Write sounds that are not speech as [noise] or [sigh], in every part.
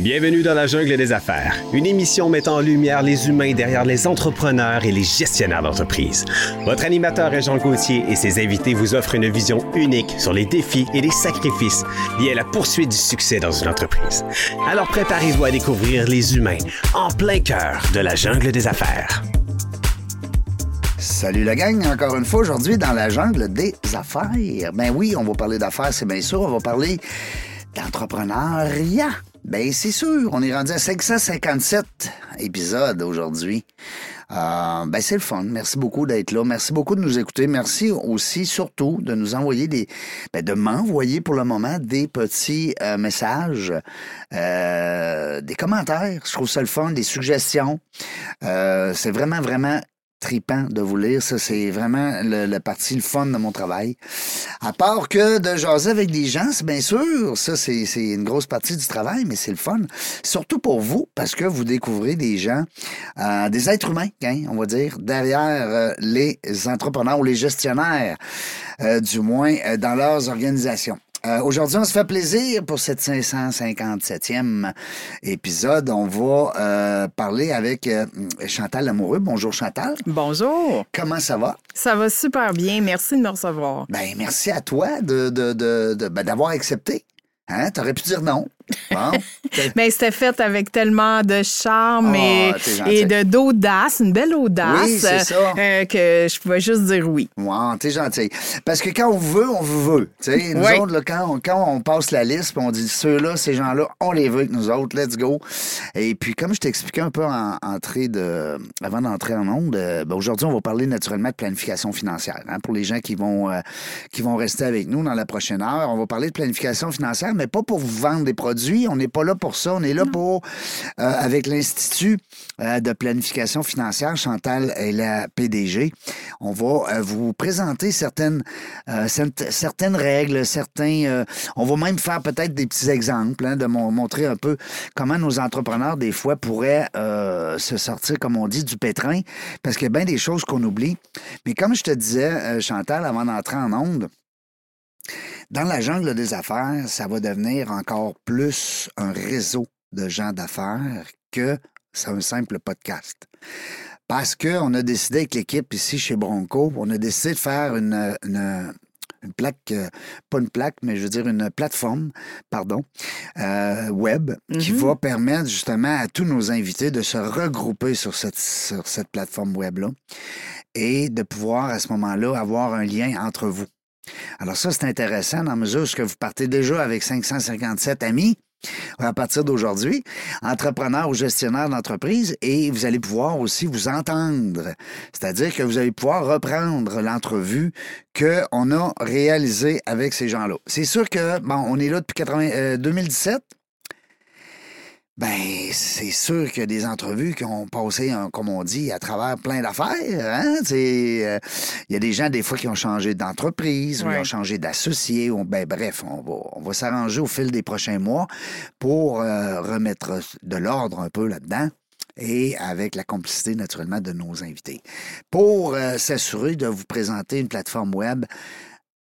Bienvenue dans la jungle des affaires, une émission mettant en lumière les humains derrière les entrepreneurs et les gestionnaires d'entreprise. Votre animateur est Jean Gauthier et ses invités vous offrent une vision unique sur les défis et les sacrifices liés à la poursuite du succès dans une entreprise. Alors préparez-vous à découvrir les humains en plein cœur de la jungle des affaires. Salut la gang, encore une fois aujourd'hui dans la jungle des affaires. Ben oui, on va parler d'affaires, c'est bien sûr, on va parler d'entrepreneuriat. Ben c'est sûr, on est rendu à 557 épisodes aujourd'hui. Euh, ben c'est le fun. Merci beaucoup d'être là. Merci beaucoup de nous écouter. Merci aussi surtout de nous envoyer des, ben, de m'envoyer pour le moment des petits euh, messages, euh, des commentaires. Je trouve ça le fun, des suggestions. c'est vraiment vraiment tripant de vous lire. Ça, c'est vraiment le, la partie, le fun de mon travail. À part que de jaser avec des gens, c'est bien sûr, ça, c'est une grosse partie du travail, mais c'est le fun. Surtout pour vous, parce que vous découvrez des gens, euh, des êtres humains, hein, on va dire, derrière euh, les entrepreneurs ou les gestionnaires, euh, du moins dans leurs organisations. Euh, aujourd'hui, on se fait plaisir pour cette 557e épisode. On va euh, parler avec euh, Chantal Amoureux. Bonjour Chantal. Bonjour. Comment ça va? Ça va super bien. Merci de me recevoir. Ben, merci à toi de, de, de, ben, d'avoir accepté. Hein? T'aurais pu dire non. [laughs] Mais c'était fait avec tellement de charme et, ah, et de, d'audace, une belle audace, euh, que je pouvais juste dire oui. Wow, t'es gentil. Parce que quand on veut, on vous veut. nous autres, là, quand, on, quand on passe la liste, on dit ceux-là, ces gens-là, on les veut avec nous autres, let's go. Et puis, comme je t'expliquais un peu en, entrée de, avant d'entrer en onde, euh, ben, aujourd'hui, on va parler naturellement de planification financière. Hein, pour les gens qui vont, euh, qui vont rester avec nous dans la prochaine heure, on va parler de planification financière, mais pas pour vous vendre des produits on n'est pas là pour ça. On est là pour, euh, avec l'Institut euh, de planification financière, Chantal est la PDG. On va euh, vous présenter certaines, certaines règles, certains. on va même faire peut-être des petits exemples, hein, de montrer un peu comment nos entrepreneurs, des fois, pourraient se sortir, comme on dit, du pétrin, parce qu'il y a bien des choses qu'on oublie. Mais comme je te disais, Chantal, avant d'entrer en onde, dans la jungle des affaires, ça va devenir encore plus un réseau de gens d'affaires que c'est un simple podcast. Parce qu'on a décidé avec l'équipe ici chez Bronco, on a décidé de faire une, plaque, pas une plaque, mais je veux dire une plateforme, pardon, euh, web, qui mm-hmm. va permettre justement à tous nos invités de se regrouper sur cette, sur cette plateforme web-là et de pouvoir à ce moment-là avoir un lien entre vous. Alors ça, c'est intéressant dans la mesure où vous partez déjà avec 557 amis à partir d'aujourd'hui, entrepreneurs ou gestionnaires d'entreprise, et vous allez pouvoir aussi vous entendre. C'est-à-dire que vous allez pouvoir reprendre l'entrevue qu'on a réalisée avec ces gens-là. C'est sûr que, bon, on est là depuis 2017. Ben, c'est sûr qu'il y a des entrevues qui ont passé, comme on dit, à travers plein d'affaires. Hein? Euh, il y a des gens, des fois, qui ont changé d'entreprise, ou qui ont changé d'associé. Ben, bref, on va, on va s'arranger au fil des prochains mois pour euh, remettre de l'ordre un peu là-dedans et avec la complicité naturellement de nos invités. Pour euh, s'assurer de vous présenter une plateforme web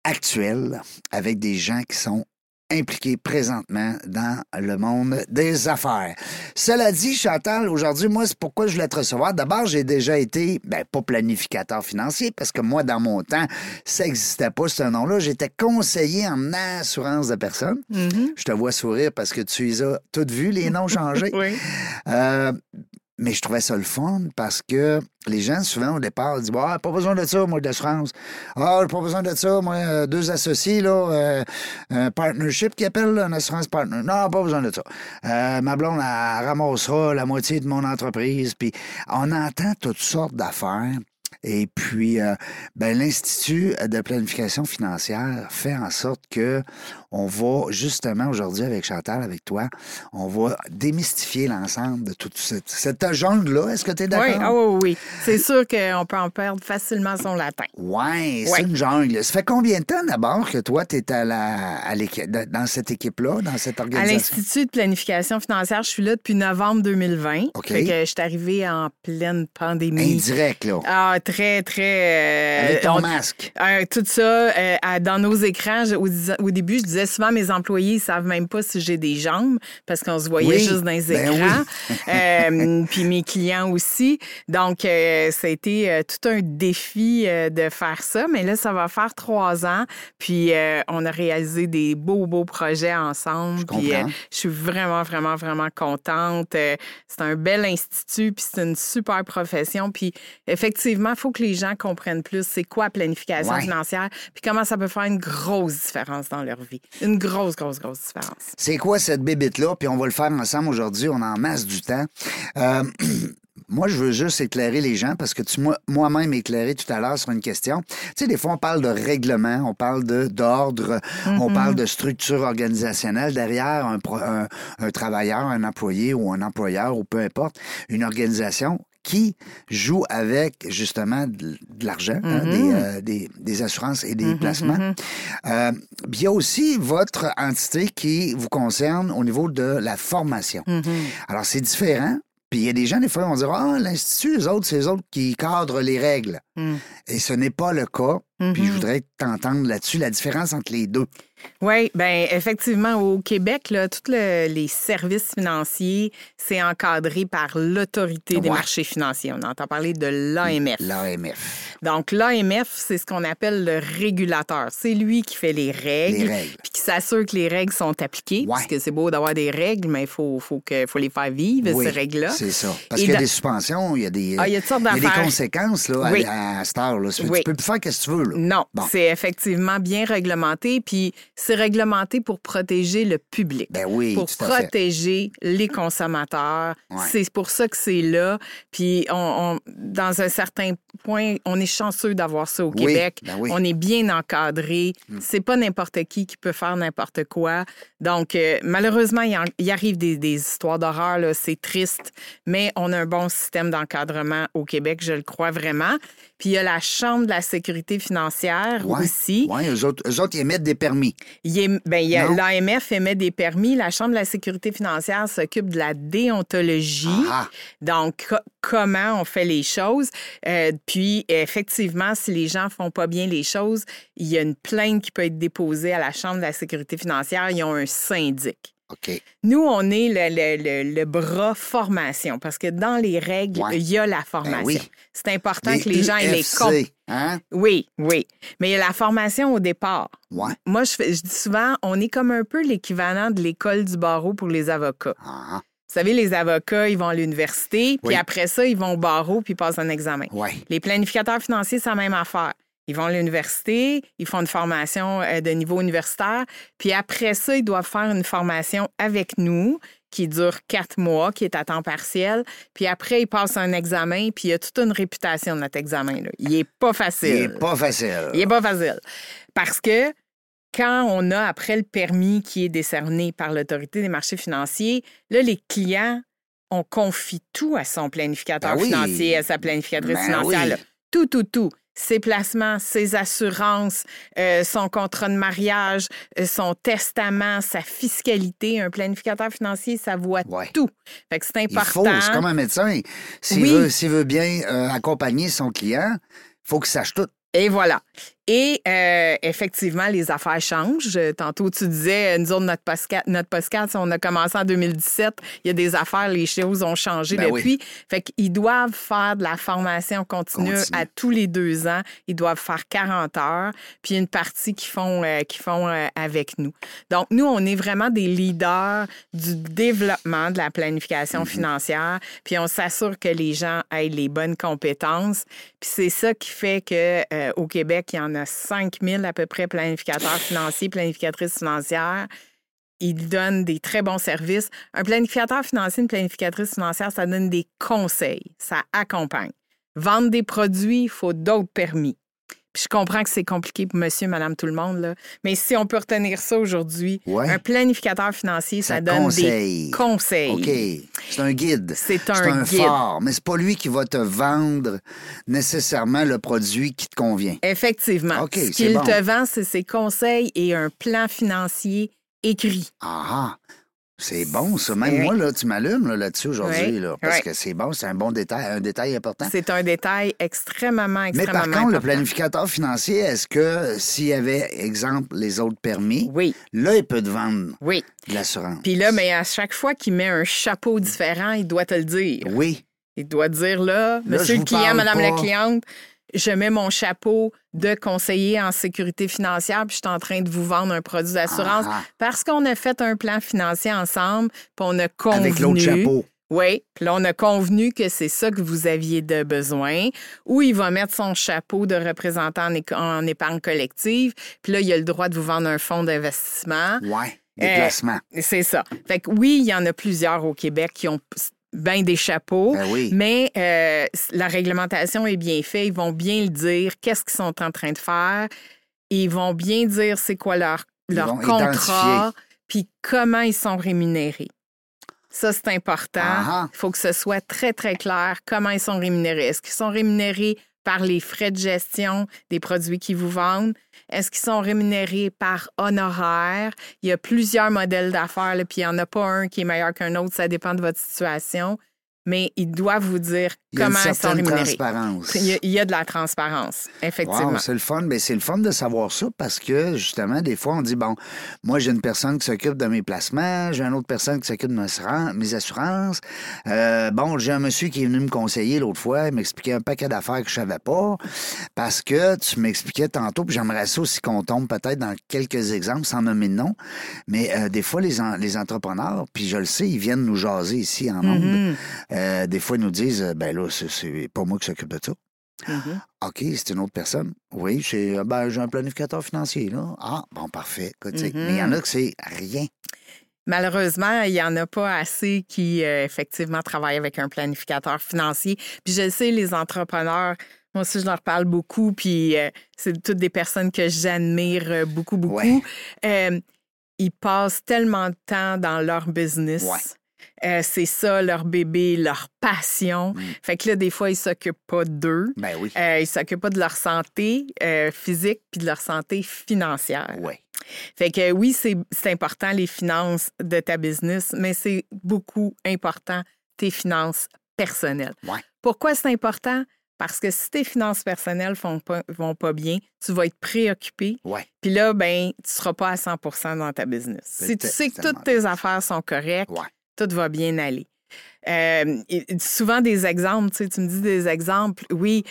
actuelle avec des gens qui sont impliqué présentement dans le monde des affaires. Cela dit, Chantal, aujourd'hui, moi, c'est pourquoi je voulais te recevoir. D'abord, j'ai déjà été, ben, pas planificateur financier, parce que moi, dans mon temps, ça n'existait pas, ce nom-là. J'étais conseiller en assurance de personnes. Mm-hmm. Je te vois sourire parce que tu les as toutes vues, les noms changés. [laughs] oui. Euh, mais je trouvais ça le fun parce que les gens, souvent, au départ, disent Ah, pas besoin de ça, moi, d'assurance. Ah, pas besoin de ça, moi, euh, deux associés, là, euh, un partnership qui appelle, un assurance partner. Non, pas besoin de ça. Euh, ma blonde, elle ramassera la moitié de mon entreprise. Puis on entend toutes sortes d'affaires. Et puis, euh, ben, l'Institut de planification financière fait en sorte que on va justement aujourd'hui avec Chantal, avec toi, on va démystifier l'ensemble de toute cette, cette jungle-là. Est-ce que tu es d'accord? Oui, ah oui, oui. C'est sûr qu'on peut en perdre facilement son latin. Oui, c'est une jungle. Ça fait combien de temps d'abord que toi, tu es à la, à dans cette équipe-là, dans cette organisation? À l'Institut de planification financière, je suis là depuis novembre 2020. OK. Fait que je suis arrivée en pleine pandémie. Indirect, là. Ah, Ah, très, très. Avec ton masque. tout ça, dans nos écrans, au, début, je disais souvent mes employés ne savent même pas si j'ai des jambes parce qu'on se voyait juste dans les ben écrans. [laughs] puis mes clients aussi. Donc, ça a été tout un défi de faire ça. Mais là, ça va faire trois ans. Puis, on a réalisé des beaux, beaux projets ensemble. Je puis, je suis vraiment, vraiment, vraiment contente. c'est un bel institut, puis c'est une super profession. Puis, effectivement, il faut que les gens comprennent plus c'est quoi la planification financière, puis comment ça peut faire une grosse différence dans leur vie. Une grosse, grosse, grosse différence. C'est quoi cette bébite-là? Puis on va le faire ensemble aujourd'hui. On en masse du temps. Euh, [clears throat] moi, je veux juste éclairer les gens parce que tu m'as moi-même éclairé tout à l'heure sur une question. Tu sais, des fois, on parle de règlement, on parle d'ordre, on parle mm-hmm. de structure organisationnelle. Derrière un, un, travailleur, un employé ou un employeur ou peu importe, une organisation, qui joue avec justement de, l'argent, hein, mm-hmm. euh, des, des, assurances et des mm-hmm, placements. Mm-hmm. Euh, il y a aussi votre entité qui vous concerne au niveau de la formation. Alors, c'est différent. Puis il y a des gens, des fois, vont dire Ah, l'Institut, les autres, c'est les autres qui cadrent les règles. Mm. Et ce n'est pas le cas. Puis je voudrais t'entendre là-dessus, la différence entre les deux. Oui, bien, effectivement, au Québec, là, tous les services financiers, c'est encadré par l'autorité des marchés financiers. On entend parler de l'AMF. L'AMF. Donc, l'AMF, c'est ce qu'on appelle le régulateur. C'est lui qui fait les règles, les règles. puis qui s'assure que les règles sont appliquées. Parce que c'est beau d'avoir des règles, mais il faut, faut, faut les faire vivre, ces règles-là. C'est ça. Parce qu'il y a des suspensions, il y a des, ah, il y a des conséquences là, à, à, cette heure. Là. Tu peux plus faire ce que tu veux. Là. Non, c'est effectivement bien réglementé. Puis c'est réglementé pour protéger le public. Ben oui, pour protéger les consommateurs. C'est pour ça que c'est là. Puis on, dans un certain point, on est chanceux d'avoir ça au Québec. Ben on est bien encadré. Hmm. C'est pas n'importe qui qui peut faire n'importe quoi. Donc euh, malheureusement, il, y arrive des, histoires d'horreur. C'est triste, mais on a un bon système d'encadrement au Québec, je le crois vraiment. Puis il y a la Chambre de la sécurité financière aussi. Oui, eux autres, eux autres, ils émettent des permis. Ben, L'AMF émet des permis. La Chambre de la sécurité financière s'occupe de la déontologie. Ah. Donc, comment on fait les choses? Euh, puis, effectivement, si les gens font pas bien les choses, il y a une plainte qui peut être déposée à la Chambre de la sécurité financière. Ils ont un syndic. Nous, on est le, bras formation parce que dans les règles, il y a la ben formation. C'est important que les gens aient les comptent. Hein? Oui, oui. Mais il y a la formation au départ. Moi, je, dis souvent, on est comme un peu l'équivalent de l'école du barreau pour les avocats. Ah. Vous savez, les avocats, ils vont à l'université, puis après ça, ils vont au barreau, puis ils passent un examen. Les planificateurs financiers, c'est la même affaire. Ils vont à l'université, ils font une formation euh, de niveau universitaire, puis après ça, ils doivent faire une formation avec nous qui dure quatre mois, qui est à temps partiel. Puis après, ils passent un examen, puis il y a toute une réputation de notre examen. Là. Il n'est pas facile. Il n'est pas facile. Il n'est pas facile. Parce que quand on a après le permis qui est décerné par l'autorité des marchés financiers, là, les clients, on confie tout à son planificateur ben financier, à sa planificatrice ben financière. Tout, tout, tout ses placements, ses assurances, euh, son contrat de mariage, euh, son testament, sa fiscalité. Un planificateur financier, ça voit tout. Fait que c'est important. Il faut, c'est comme un médecin. S'il veut, veut, bien euh, accompagner son client, il faut qu'il sache tout. Et voilà. Et euh, effectivement, les affaires changent. Tantôt, tu disais, nous autres, notre podcast, notre podcast, on a commencé en 2017. Il y a des affaires, les choses ont changé ben depuis. Fait qu'ils doivent faire de la formation continue à tous les deux ans. Ils doivent faire 40 heures. Puis une partie qui font, euh, font euh, avec nous. Donc, nous, on est vraiment des leaders du développement de la planification mm-hmm. financière. Puis on s'assure que les gens aient les bonnes compétences. Puis c'est ça qui fait que au Québec, il y en a a 5 000 à peu près planificateurs financiers, planificatrices financières. Ils donnent des très bons services. Un planificateur financier, une planificatrice financière, ça donne des conseils, ça accompagne. Vendre des produits, il faut d'autres permis je comprends que c'est compliqué pour monsieur, madame, tout le monde, là. mais si on peut retenir ça aujourd'hui, un planificateur financier, ça, donne des conseils. OK. C'est un guide. C'est un, guide. phare, mais c'est pas lui qui va te vendre nécessairement le produit qui te convient. Effectivement. OK, Ce qu'il te vend, c'est ses conseils et un plan financier écrit. Ah, ah. C'est bon, ça. Même moi, là, tu m'allumes là-dessus aujourd'hui, là, parce que c'est bon, c'est un bon détail, un détail important. C'est un détail extrêmement, extrêmement Mais par contre, le planificateur financier, est-ce que s'il y avait, exemple, les autres permis, oui. là, il peut te vendre oui. de l'assurance? Puis là, mais à chaque fois qu'il met un chapeau différent, il doit te le dire. Oui. Il doit dire là, monsieur le client, madame la cliente, je mets mon chapeau de conseiller en sécurité financière, puis je suis en train de vous vendre un produit d'assurance ah, ah. parce qu'on a fait un plan financier ensemble, puis on a convenu. Avec l'autre chapeau. Oui, puis là, on a convenu que c'est ça que vous aviez de besoin, ou il va mettre son chapeau de représentant en, épargne collective, puis là, il a le droit de vous vendre un fonds d'investissement. Oui, des placements. c'est ça. Fait que oui, il y en a plusieurs au Québec qui ont bien des chapeaux. Ben mais euh, la réglementation est bien faite. Ils vont bien le dire, qu'est-ce qu'ils sont en train de faire. Ils vont bien dire c'est quoi leur, leur contrat, puis comment ils sont rémunérés. Ça, c'est important. Il faut que ce soit très, très clair comment ils sont rémunérés. Est-ce qu'ils sont rémunérés par les frais de gestion des produits qu'ils vous vendent? Est-ce qu'ils sont rémunérés par honoraire? Il y a plusieurs modèles d'affaires, puis il n'y en a pas un qui est meilleur qu'un autre, ça dépend de votre situation mais ils doivent vous dire comment ils sont rémunérés. Transparence. Il, y a, de la transparence, effectivement. c'est le fun, mais c'est le fun de savoir ça parce que justement, des fois, on dit bon, moi j'ai une personne qui s'occupe de mes placements, j'ai une autre personne qui s'occupe de mes assurances. Euh, bon, j'ai un monsieur qui est venu me conseiller l'autre fois, il m'expliquait un paquet d'affaires que je savais pas parce que tu m'expliquais tantôt, puis j'aimerais ça aussi qu'on tombe peut-être dans quelques exemples sans nommer de nom, mais euh, des fois les, les entrepreneurs, puis je le sais, ils viennent nous jaser ici en nombre. Mm-hmm. Euh, des fois, ils nous disent euh, ben là, c'est pas moi qui s'occupe de ça. Mm-hmm. OK, c'est une autre personne. Oui, j'ai ben, un planificateur financier. Là. Ah, bon, parfait. Mais il y en a mm-hmm. que c'est rien. Malheureusement, il n'y en a pas assez qui, euh, effectivement, travaillent avec un planificateur financier. Puis je sais, les entrepreneurs, moi aussi, je leur parle beaucoup, puis c'est toutes des personnes que j'admire beaucoup, beaucoup. ils passent tellement de temps dans leur business. Euh, c'est ça leur bébé, leur passion. Mm. Fait que là, des fois, ils s'occupent pas d'eux. Ben oui. Euh, ils s'occupent pas de leur santé euh, physique puis de leur santé financière. Oui. Fait que oui, c'est important les finances de ta business, mais c'est beaucoup important tes finances personnelles. Ouais. Pourquoi c'est important? Parce que si tes finances personnelles ne pas, vont pas bien, tu vas être préoccupé. Ouais. Puis là, ben, tu ne seras pas à 100 dans ta business. Si tu sais que toutes tes affaires sont correctes, ouais tout va bien aller. Euh, souvent des exemples, tu, sais, tu me dis des exemples, oui,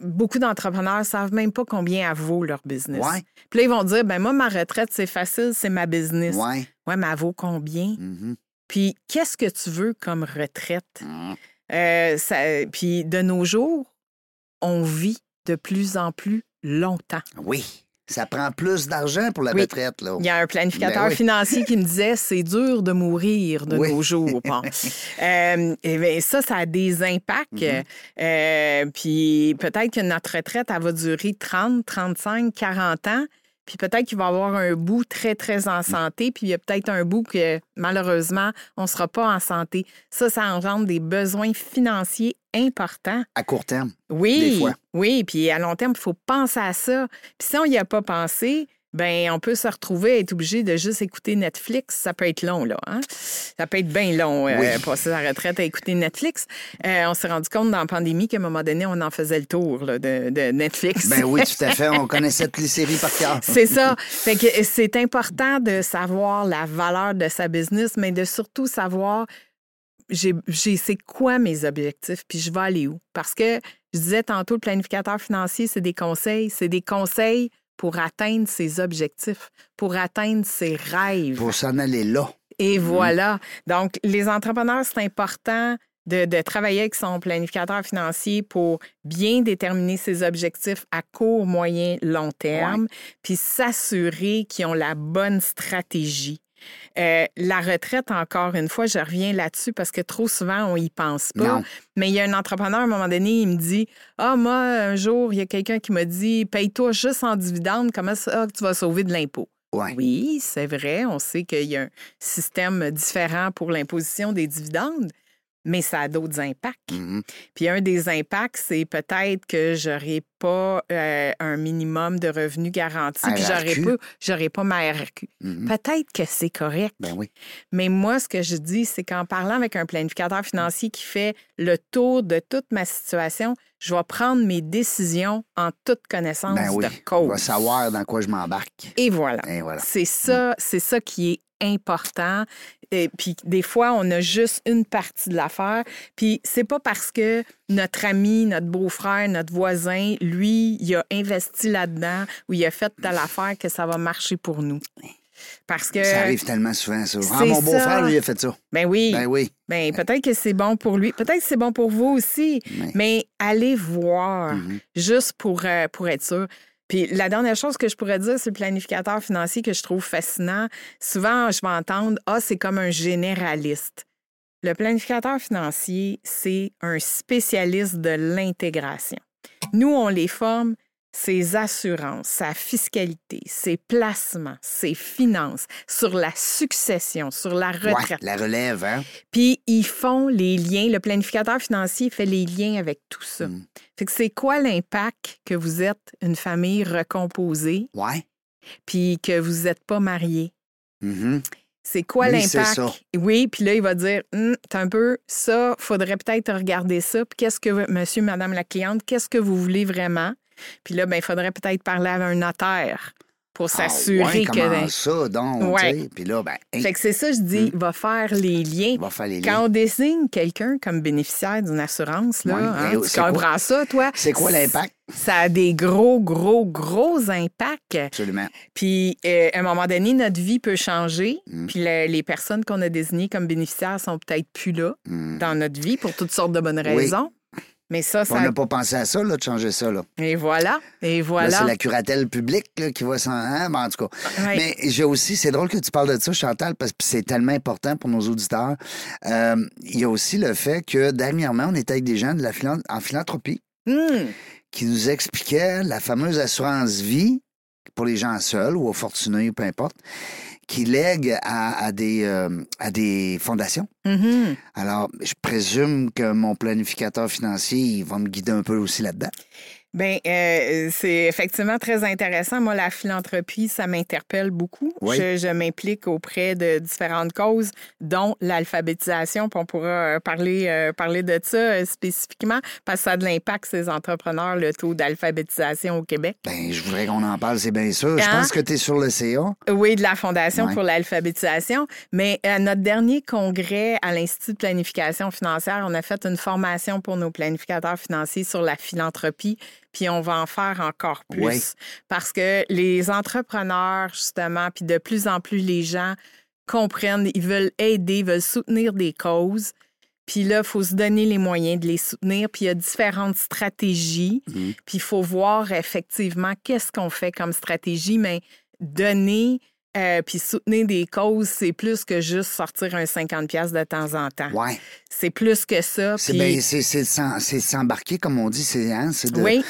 beaucoup d'entrepreneurs ne savent même pas combien elle vaut leur business. Ouais. Puis là, ils vont dire, ben moi, ma retraite, c'est facile, c'est ma business. Ouais. ouais, mais elle vaut combien? Mm-hmm. Puis qu'est-ce que tu veux comme retraite? Mm. Euh, ça, puis de nos jours, on vit de plus en plus longtemps. Oui. Ça prend plus d'argent pour la retraite. Là. Il y a un planificateur ben financier qui me disait c'est dur de mourir de nos jours. [laughs] euh, et ben, ça, ça a des impacts. Mm-hmm. Euh, puis peut-être que notre retraite, elle va durer 30, 35, 40 ans. Puis peut-être qu'il va y avoir un bout très, très en santé, puis il y a peut-être un bout que malheureusement, on ne sera pas en santé. Ça, ça engendre des besoins financiers importants. À court terme. Oui. Des fois. Oui, puis à long terme, il faut penser à ça. Puis si on n'y a pas pensé, ben on peut se retrouver à être obligé de juste écouter Netflix. Ça peut être long, là. Hein? Ça peut être bien long, euh, passer sa retraite à écouter Netflix. Euh, on s'est rendu compte dans la pandémie qu'à un moment donné, on en faisait le tour de, Netflix. Ben oui, tout à fait. On [laughs] connaissait toutes les séries par cœur. c'est ça. Fait que c'est important de savoir la valeur de sa business, mais de surtout savoir j'ai c'est quoi mes objectifs, puis je vais aller où? Parce que je disais tantôt, le planificateur financier, c'est des conseils. C'est des conseils pour atteindre ses objectifs, pour atteindre ses rêves. Pour s'en aller là. Et mhm. voilà. Donc, les entrepreneurs, c'est important de, travailler avec son planificateur financier pour bien déterminer ses objectifs à court, moyen, long terme, puis s'assurer qu'ils ont la bonne stratégie euh, la retraite, encore une fois, je reviens là-dessus parce que trop souvent, on y pense pas. Mais il y a un entrepreneur, à un moment donné, il me dit Ah, moi, un jour, il y a quelqu'un qui m'a dit Paye-toi juste en dividende, comment ça, tu vas sauver de l'impôt? Oui, c'est vrai. On sait qu'il y a un système différent pour l'imposition des dividendes. Mais ça a d'autres impacts. Mhm. Puis un des impacts, c'est peut-être que j'aurai pas euh, un minimum de revenus garanti, puis j'aurai pas, j'aurai pas ma RRQ. Mhm. Peut-être que c'est correct. Ben oui. Mais moi, ce que je dis, c'est qu'en parlant avec un planificateur financier qui fait le tour de toute ma situation, je vais prendre mes décisions en toute connaissance Ben oui. de On va cause. savoir dans quoi je m'embarque. Et voilà. Et voilà. C'est ça, c'est ça qui est important. Et puis des fois, on a juste une partie de l'affaire. Puis c'est pas parce que notre ami, notre beau-frère, notre voisin, lui, il a investi là-dedans ou il a fait telle affaire que ça va marcher pour nous. Parce que Ça arrive tellement souvent, ça. Ah, mon beau-frère, lui, il a fait ça. ben oui, Ben oui. ben peut-être que c'est bon pour lui, peut-être que c'est bon pour vous aussi, Mais- mais allez voir Mhm. juste pour, euh, pour être sûr. Puis la dernière chose que je pourrais dire, c'est le planificateur financier que je trouve fascinant. Souvent, je vais entendre Ah, c'est comme un généraliste. Le planificateur financier, c'est un spécialiste de l'intégration. Nous, on les forme ses assurances, sa fiscalité, ses placements, ses finances, sur la succession, sur la Ouais, retraite. la relève, hein? Puis ils font les liens. Le planificateur financier fait les liens avec tout ça. Mm. Fait que c'est quoi l'impact que vous êtes une famille recomposée Ouais. puis que vous n'êtes pas marié? Mhm. C'est quoi l'impact? Oui, puis là, il va dire, Hum, t'as un peu, ça, faudrait peut-être regarder ça. Puis qu'est-ce que, monsieur, madame la cliente, qu'est-ce que vous voulez vraiment? Puis là, ben, il faudrait peut-être parler avec un notaire pour Ah s'assurer ouais, que... ben, ça, donc? Ouais. Puis là, ben, hey, Fait que c'est ça, je dis, Mm. va faire les liens. va faire les liens. Quand on désigne quelqu'un comme bénéficiaire d'une assurance, là, Ouais, hein, tu comprends ça, toi? C'est quoi l'impact? Ça a des gros, gros, gros impacts. Absolument. Puis, euh, à un moment donné, notre vie peut changer. Mm. Puis, le- les personnes qu'on a désignées comme bénéficiaires sont peut-être plus là Mm. dans notre vie pour toutes sortes de bonnes Oui. Mais ça, On ça. n'a pas pensé à ça, là, de changer ça. Là. Et voilà. Et Là, voilà. c'est la curatelle publique là, qui va s'en. Hein? En tout cas. Mais j'ai aussi, c'est drôle que tu parles de ça, Chantal, parce que c'est tellement important pour nos auditeurs. Euh, Il y a aussi le fait que dernièrement, on était avec des gens de la philan- en philanthropie Hum, qui nous expliquaient la fameuse assurance vie pour les gens seuls ou aux fortunés, peu importe, qui lègue à, à des, euh, à des fondations. mhm. Alors, je présume que mon planificateur financier, il va me guider un peu aussi là-dedans. Bien, euh, c'est effectivement très intéressant. Moi, la philanthropie, ça m'interpelle beaucoup. Oui. Je, je m'implique auprès de différentes causes, dont l'alphabétisation. Puis on pourra euh, parler, euh, parler de ça spécifiquement parce que ça a de l'impact, ces entrepreneurs, le taux d'alphabétisation au Québec. Ben, je voudrais qu'on en parle, c'est bien sûr. Je Hein? pense que tu es sur le CA. Oui, de la Fondation pour l'alphabétisation. Mais à notre dernier congrès à l'Institut de planification financière, on a fait une formation pour nos planificateurs financiers sur la philanthropie, puis on va en faire encore plus. Parce que les entrepreneurs, justement, puis de plus en plus les gens comprennent, ils veulent aider, ils veulent soutenir des causes. Puis là, il faut se donner les moyens de les soutenir. Puis il y a différentes stratégies. Mhm. Puis il faut voir effectivement qu'est-ce qu'on fait comme stratégie, mais donner euh, puis soutenir des causes, c'est plus que juste sortir un 50$ piastres de temps en temps. Ouais. C'est plus que ça. C'est ben, c'est de s'embarquer, comme on dit, c'est hein, de, oui,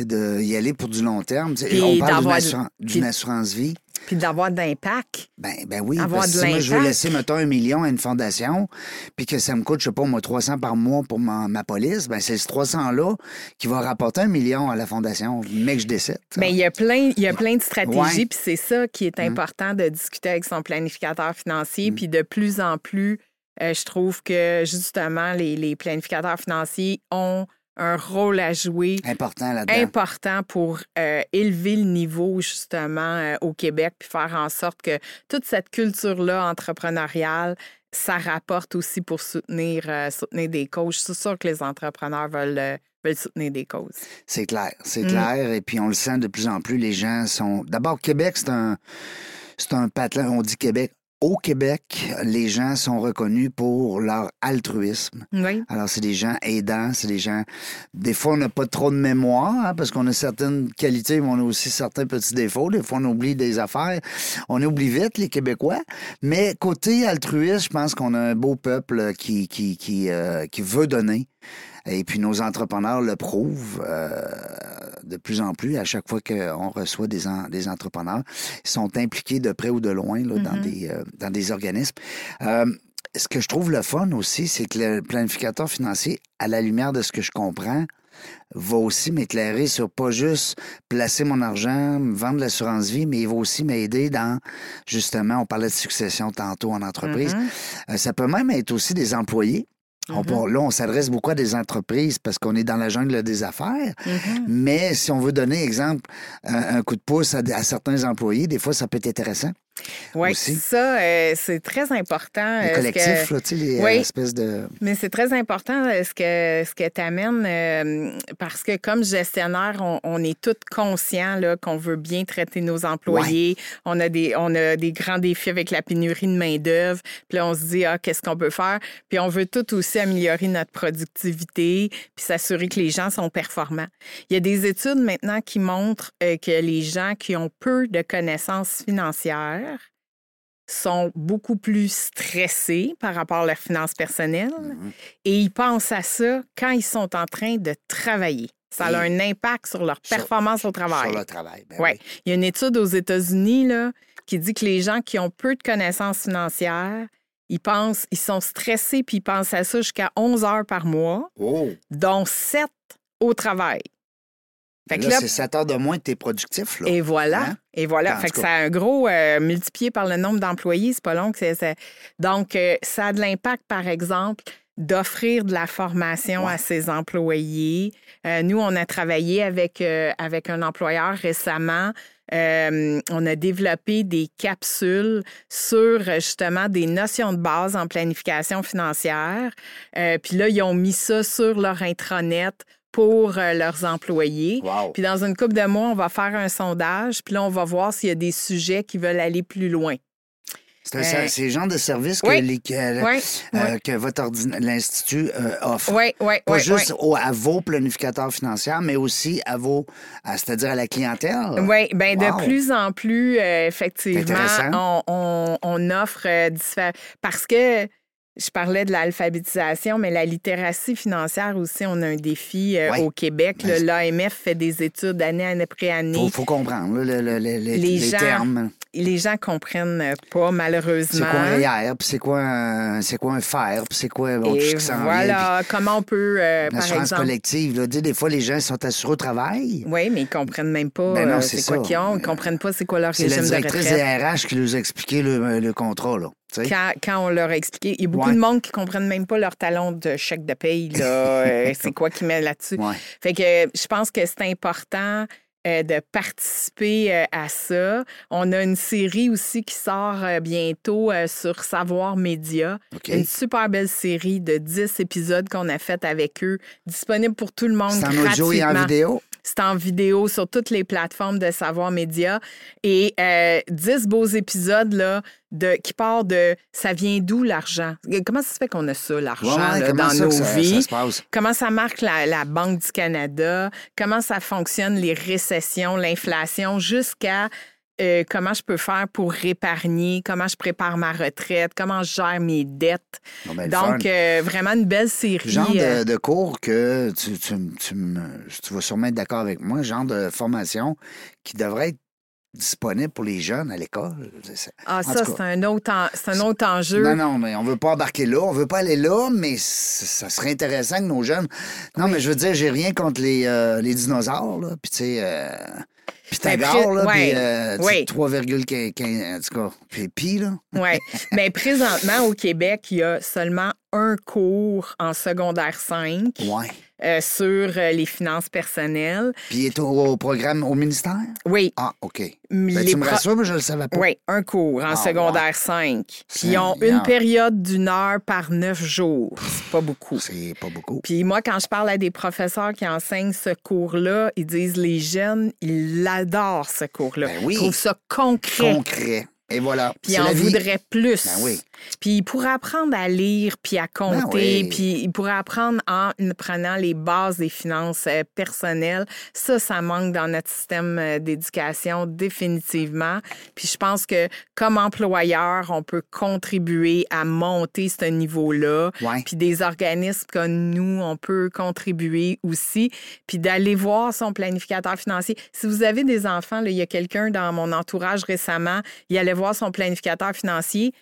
de y aller pour du long terme. Tu sais, Puis on parle d'une d'une puis- assurance vie. Puis d'avoir d'impact. Ben, ben oui, Avoir parce que si moi, je veux laisser, mettons, un million à une fondation, puis que ça me coûte, je sais pas, moi, 300 par mois pour ma, ma police, ben c'est ce 300-là qui va rapporter un million à la fondation, mais que je décède. Mais il y a plein, il y a plein de stratégies, Ouais. puis c'est ça qui est Hum. important de discuter avec son planificateur financier. Hum. Puis de plus en plus, euh, je trouve que justement, les, les planificateurs financiers ont un rôle à jouer Important là-dedans. important pour euh, élever le niveau justement euh, au Québec puis faire en sorte que toute cette culture-là entrepreneuriale, ça rapporte aussi pour soutenir, euh, soutenir des causes. Je suis sûre que les entrepreneurs veulent, euh, veulent soutenir des causes. C'est clair, c'est Mm. clair. Et puis on le sent de plus en plus, les gens sont. D'abord, Québec, c'est un, c'est un patelin. On dit Québec. Au Québec, les gens sont reconnus pour leur altruisme. Oui. Alors, c'est des gens aidants, c'est des gens. Des fois, on n'a pas trop de mémoire, hein, parce qu'on a certaines qualités, mais on a aussi certains petits défauts. Des fois, on oublie des affaires. On oublie vite, les Québécois. Mais côté altruiste, je pense qu'on a un beau peuple qui, qui, qui, euh, qui veut donner. Et puis, nos entrepreneurs le prouvent euh, de plus en plus à chaque fois qu'on reçoit des, en- des entrepreneurs. Ils sont impliqués de près ou de loin là, dans, Mhm. des, euh, dans des organismes. Euh, ce que je trouve le fun aussi, c'est que le planificateur financier, à la lumière de ce que je comprends, va aussi m'éclairer sur pas juste placer mon argent, vendre l'assurance vie, mais il va aussi m'aider dans, justement, on parlait de succession tantôt en entreprise. Mm-hmm. Euh, ça peut même être aussi des employés. Mm-hmm. là, on s'adresse beaucoup à des entreprises parce qu'on est dans la jungle des affaires. Mm-hmm. Mais si on veut donner, exemple, un, coup de pouce à, certains employés, des fois, ça peut être intéressant. Oui, ça, euh, c'est très important. Les collectifs, là, tu sais, les oui, espèces de... Mais c'est très important euh, ce que, ce que tu amènes euh, parce que comme gestionnaire, on, est tous conscients qu'on veut bien traiter nos employés. On, a des, on a des grands défis avec la pénurie de main-d'œuvre. Puis là, on se dit, ah, qu'est-ce qu'on peut faire? Puis on veut tout aussi améliorer notre productivité puis s'assurer que les gens sont performants. Il y a des études maintenant qui montrent que les gens qui ont peu de connaissances financières, sont beaucoup plus stressés par rapport à leurs finances personnelles mm-hmm. et ils pensent à ça quand ils sont en train de travailler. Ça a un impact sur leur performance au travail. Sur le travail, ben ouais. Il y a une étude aux États-Unis qui dit que les gens qui ont peu de connaissances financières, ils pensent, ils sont stressés puis ils pensent à ça jusqu'à 11 heures par mois, oh. dont 7 au travail. Fait là, c'est 7 heures de moins que t'es productif. Là. Et voilà. Hein? Et voilà. fait que ça a un gros euh, multiplié par le nombre d'employés, c'est pas long. Que c'est, Donc, euh, ça a de l'impact, par exemple, d'offrir de la formation à ses employés. Euh, nous, on a travaillé avec, avec un employeur récemment. on a développé des capsules sur justement des notions de base en planification financière. Puis là, ils ont mis ça sur leur intranet pour euh, leurs employés. Puis dans une couple de mois, on va faire un sondage, puis là, on va voir s'il y a des sujets qui veulent aller plus loin. C'est euh, le genre de service que, euh, que votre l'Institut offre. Oui, oui, Pas juste à vos planificateurs financiers, mais aussi à vos, c'est-à-dire à la clientèle. Oui, bien de plus en plus, effectivement, on, on, offre différents... Parce que je parlais de l'alphabétisation, mais la littératie financière aussi, on a un défi euh, au Québec. L'AMF fait des études année après année. Il faut, comprendre les, gens, termes. Les gens comprennent pas, malheureusement. C'est quoi un IR, puis c'est quoi, un, quoi un fer, puis c'est quoi bon, Et Voilà, comment on peut, euh, par exemple... collective. Là, des fois, les gens sont assurés au travail. Oui, mais ils comprennent même pas ben euh, c'est, quoi qu'ils ont. Ils comprennent pas c'est quoi leur régime de retraite. C'est la directrice des RH qui nous a expliqué le, le contrat, là. Quand, on leur a expliqué, il y a beaucoup de monde qui ne comprennent même pas leur talon de chèque de paye. Euh, [laughs] c'est quoi qu'ils mettent là-dessus? Fait que je pense que c'est important euh, de participer euh, à ça. On a une série aussi qui sort bientôt sur Savoir Média. Une super belle série de 10 épisodes qu'on a fait avec eux, disponible pour tout le monde. C'est en audio et en vidéo? C'est en vidéo sur toutes les plateformes de Savoir Média. Et euh, 10 beaux épisodes là, de, qui partent de ça vient d'où l'argent? Comment ça se fait qu'on a ça, l'argent, dans nos vies? comment ça marque la, la, Banque du Canada? Comment ça fonctionne les récessions, l'inflation, jusqu'à euh, comment je peux faire pour épargner, comment je prépare ma retraite, comment je gère mes dettes. Ben, Donc, euh, vraiment une belle série. Genre de, euh, de cours que tu, tu, tu, tu vas sûrement être d'accord avec moi, genre de formation qui devrait être disponible pour les jeunes à l'école. Ah, ça, c'est un, autre un autre enjeu. Non, non, mais on veut pas embarquer là. On veut pas aller là, mais ça serait intéressant que nos jeunes. Non, mais je veux dire, j'ai rien contre les, les dinosaures, là. Puis, tu sais. Pythagore, là, puis euh, 3,15, en tout cas, puis pi, là. oui. Mais [laughs] présentement, au Québec, il y a seulement un cours en secondaire 5 euh, sur euh, les finances personnelles. Puis il est au, programme au ministère? Oui. Ah, OK. Ben, tu me rassures, mais je ne le savais pas. Oui, un cours en ah, secondaire 5. Puis ils ont une période d'une heure par neuf jours. C'est pas beaucoup. C'est pas beaucoup. Puis moi, quand je parle à des professeurs qui enseignent ce cours-là, ils disent les jeunes, ils adorent ce cours-là. Ben oui. Ils trouvent ça concret. Concret. Et voilà. Puis en voudrait plus. Ben oui. Puis il pourrait apprendre à lire, puis à compter, ben puis il pourrait apprendre en prenant les bases des finances euh, personnelles. Ça, ça manque dans notre système euh, d'éducation définitivement. Puis je pense que comme employeur, on peut contribuer à monter ce niveau-là. Puis des organismes comme nous, on peut contribuer aussi. Puis d'aller voir son planificateur financier. Si vous avez des enfants, là, il y a quelqu'un dans mon entourage récemment, il allait voir son planificateur financier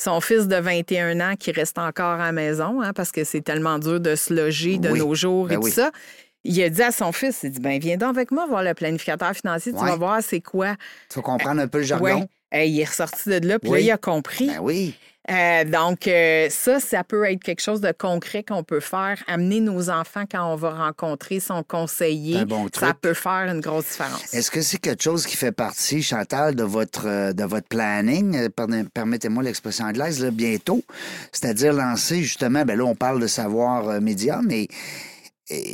son fils de 21 ans qui reste encore à la maison, hein, parce que c'est tellement dur de se loger de nos jours et ben tout ça. Il a dit à son fils, il dit, ben viens donc avec moi voir le planificateur financier, tu vas voir c'est quoi. Tu vas comprendre un peu le jargon. il est ressorti de là, puis là, il a compris. Ben oui. Euh, donc, euh, ça, ça peut être quelque chose de concret qu'on peut faire. Amener nos enfants quand on va rencontrer son conseiller, ça peut faire une grosse différence. Est-ce que c'est quelque chose qui fait partie, Chantal, de votre, euh, de votre planning, permettez-moi l'expression anglaise, bientôt? C'est-à-dire lancer, justement, ben là, on parle de savoir média, mais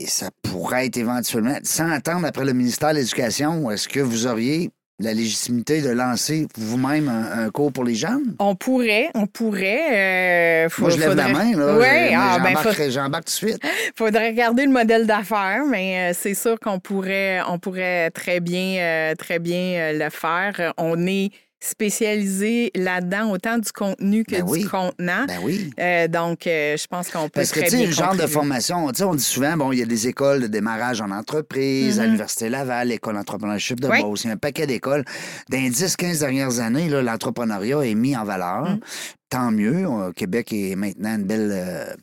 ça pourrait être éventuellement, sans attendre après le ministère de l'Éducation, est-ce que vous auriez la légitimité de lancer vous-même un, cours pour les jeunes? On pourrait, on pourrait. Euh, Moi, je lève la main, là. Oui, ah, ben, j'embarque tout de suite. [laughs] faudrait regarder le modèle d'affaires, mais euh, c'est sûr qu'on pourrait, on pourrait très bien, euh, très bien le faire. On est spécialisé là-dedans, autant du contenu que ben du contenant. Ben oui. Euh, donc, euh, je pense qu'on peut Parce que, tu sais, le genre de formation, on dit souvent, bon, il y a des écoles de démarrage en entreprise, à mm-hmm. l'Université Laval, l'École d'entrepreneurship de Beauce, il y a un paquet d'écoles. Dans les 10-15 dernières années, l'entrepreneuriat est mis en valeur. Mm. Tant mieux. Québec est maintenant une belle euh,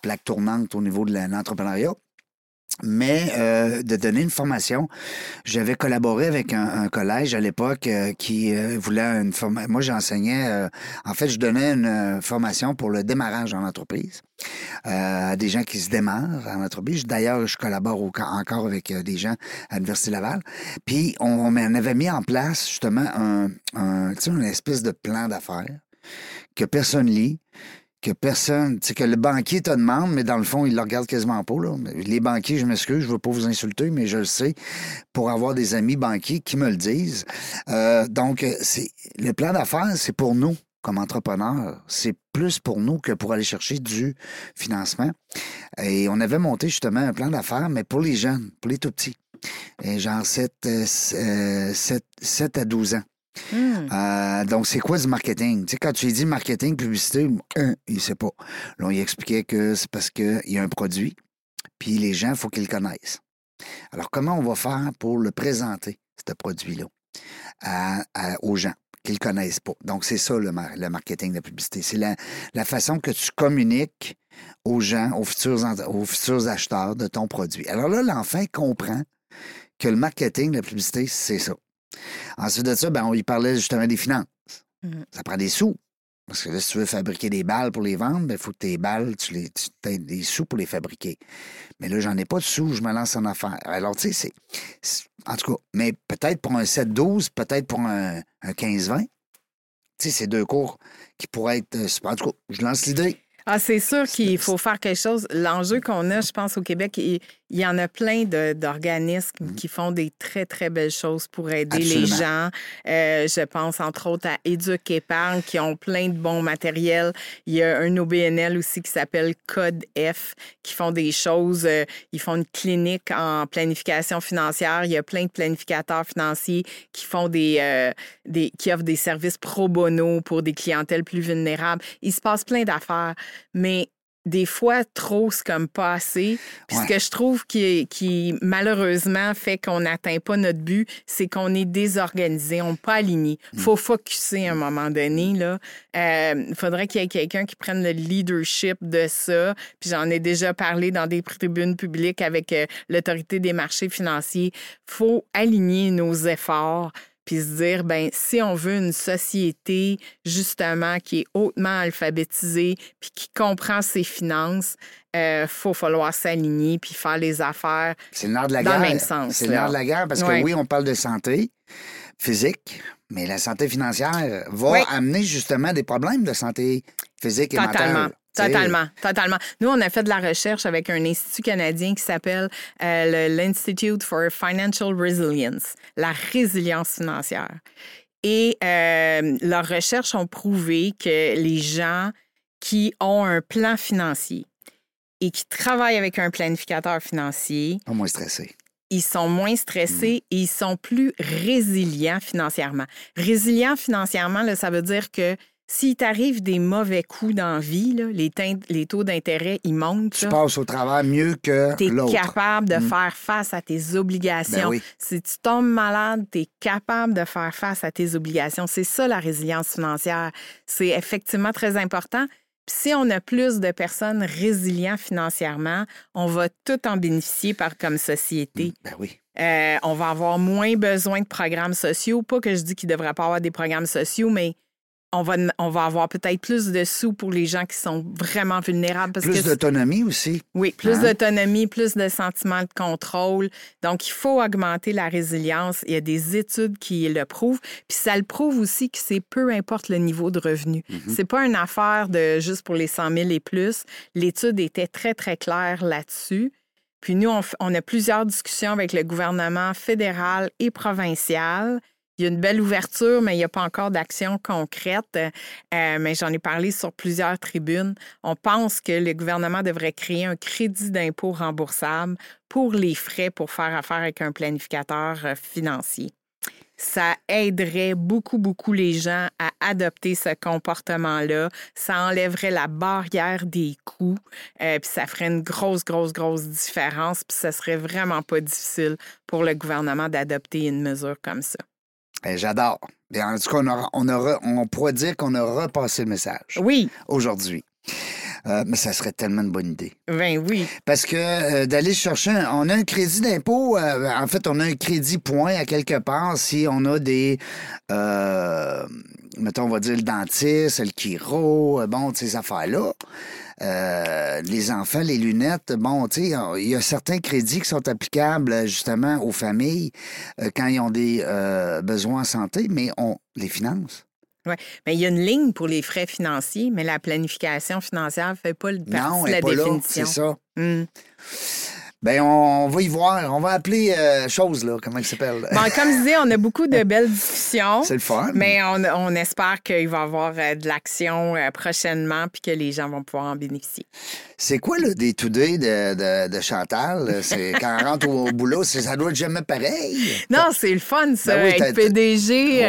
plaque tournante au niveau de l'entrepreneuriat mais euh, de donner une formation. J'avais collaboré avec un, collège à l'époque euh, qui euh, voulait une formation. Moi, j'enseignais, en fait, je donnais une formation pour le démarrage en entreprise à des gens qui se démarrent en entreprise. D'ailleurs, je collabore encore avec des gens à l'Université Laval. Puis, on, on, avait mis en place justement un, un une espèce de plan d'affaires que personne lit, que personne, tu sais, que le banquier te demande, mais dans le fond, il le regarde quasiment pas. Là. Les banquiers, je m'excuse, je veux pas vous insulter, mais je le sais pour avoir des amis banquiers qui me le disent. Euh, donc, c'est le plan d'affaires, c'est pour nous comme entrepreneurs. C'est plus pour nous que pour aller chercher du financement. Et on avait monté justement un plan d'affaires, mais pour les jeunes, pour les tout petits. Et genre 7, 7, 7 à 12 ans. Hmm. Euh, donc, c'est quoi du marketing? Tu sais, quand tu lui dis marketing, publicité, il sait pas. Là, on lui expliquait que c'est parce qu'il y a un produit, puis les gens, il faut qu'ils le connaissent. Alors, comment on va faire pour le présenter, ce produit-là, aux gens qu'ils ne connaissent pas? Donc, c'est ça le, marketing de la publicité. C'est la, façon que tu communiques aux gens, aux futurs, aux futurs acheteurs de ton produit. Alors là, l'enfant comprend que le marketing la publicité, c'est ça. Ensuite de ça, ben, on y parlait justement des finances. Mm-hmm. Ça prend des sous. Parce que là, si tu veux fabriquer des balles pour les vendre, il ben, faut que tes balles, tu, les, tu aies des sous pour les fabriquer. Mais là, j'en ai pas de sous, je me lance en affaires. Alors, tu sais, c'est. En tout cas, mais peut-être pour un 7-12, peut-être pour un, un 15-20. Tu sais, c'est deux cours qui pourraient être. Euh, en tout cas, je lance l'idée. Ah, c'est sûr qu'il faut faire quelque chose. L'enjeu qu'on a, je pense, au Québec, il, y en a plein d'organismes mm-hmm. qui font des très, très belles choses pour aider les gens. Euh, je pense, entre autres, à Éduc Épargne, qui ont plein de bons matériels. Il y a un OBNL aussi qui s'appelle Code F, qui font des choses. Euh, ils font une clinique en planification financière. Il y a plein de planificateurs financiers qui font des, euh, des qui offrent des services pro bono pour des clientèles plus vulnérables. Il se passe plein d'affaires mais des fois, trop, c'est comme pas assez. Puis ce que je trouve qui, qui malheureusement fait qu'on n'atteint pas notre but, c'est qu'on est désorganisé, on n'est pas aligné. Il mm. faut focuser à un moment donné. Il euh, faudrait qu'il y ait quelqu'un qui prenne le leadership de ça. Puis j'en ai déjà parlé dans des tribunes publiques avec euh, l'autorité des marchés financiers. Il faut aligner nos efforts puis se dire, ben si on veut une société justement qui est hautement alphabétisée, puis qui comprend ses finances, il euh, faut falloir s'aligner puis faire les affaires C'est le de la dans le même sens. C'est le de la guerre parce que oui, on parle de santé physique, mais la santé financière va amener justement des problèmes de santé physique et mentale. Totalement, totalement. Nous, on a fait de la recherche avec un institut canadien qui s'appelle euh, l'Institute for Financial Resilience, la résilience financière. Et euh, leurs recherches ont prouvé que les gens qui ont un plan financier et qui travaillent avec un planificateur financier sont moins stressés. Ils sont moins stressés mm. et ils sont plus résilients financièrement. Résilients financièrement, là, ça veut dire que s'il t'arrive des mauvais coups dans la vie, les, les, taux d'intérêt, ils montent. Tu passes au travers mieux que Tu es capable de mm. faire face à tes obligations. Ben si tu tombes malade, tu es capable de faire face à tes obligations. C'est ça la résilience financière. C'est effectivement très important. si on a plus de personnes résilientes financièrement, on va tout en bénéficier par, comme société. Ben oui. Euh, on va avoir moins besoin de programmes sociaux. Pas que je dis qu'il ne devrait pas avoir des programmes sociaux, mais on va, on va avoir peut-être plus de sous pour les gens qui sont vraiment vulnérables. plus d'autonomie aussi. Oui, plus hein? d'autonomie, plus de sentiment de contrôle. Donc, il faut augmenter la résilience. Il y a des études qui le prouvent. Puis ça le prouve aussi que c'est peu importe le niveau de revenu. Mm-hmm. C'est pas une affaire de juste pour les 100 000 et plus. L'étude était très, très claire là-dessus. Puis nous, on, on a plusieurs discussions avec le gouvernement fédéral et provincial il y a une belle ouverture, mais il n'y a pas encore d'action concrète. Euh, mais j'en ai parlé sur plusieurs tribunes. On pense que le gouvernement devrait créer un crédit d'impôt remboursable pour les frais pour faire affaire avec un planificateur euh, financier. Ça aiderait beaucoup, beaucoup les gens à adopter ce comportement-là. Ça enlèverait la barrière des coûts, euh, puis ça ferait une grosse, grosse, grosse différence, puis ça serait vraiment pas difficile pour le gouvernement d'adopter une mesure comme ça. Ben, j'adore. En tout cas, on, on, on pourrait dire qu'on a repassé le message. Oui. Aujourd'hui. Euh, mais ça serait tellement une bonne idée. Ben oui. Parce que euh, d'aller chercher, on a un crédit d'impôt, euh, en fait, on a un crédit point à quelque part si on a des, mettons, on va dire le dentiste, le chiro, bon, ces affaires-là. Les enfants, les lunettes, bon, tu sais, il y a certains crédits qui sont applicables justement aux familles quand ils ont des besoins en santé, mais on les finance. Oui, mais il y a une ligne pour les frais financiers, mais la planification financière ne fait pas le partie de la définition. C'est ça. Hum. Ben, on va y voir. On va appeler euh, chose, là, comment il s'appelle? Bon, comme je disais, on a beaucoup de [laughs] belles discussions. C'est le fun. Mais on, espère qu'il va y avoir euh, de l'action euh, prochainement puis que les gens vont pouvoir en bénéficier. C'est quoi le day to day de, de, Chantal? C'est [laughs] quand on rentre au, boulot, ça doit être jamais pareil. Non, c'est le fun, ça. Ben être PDG,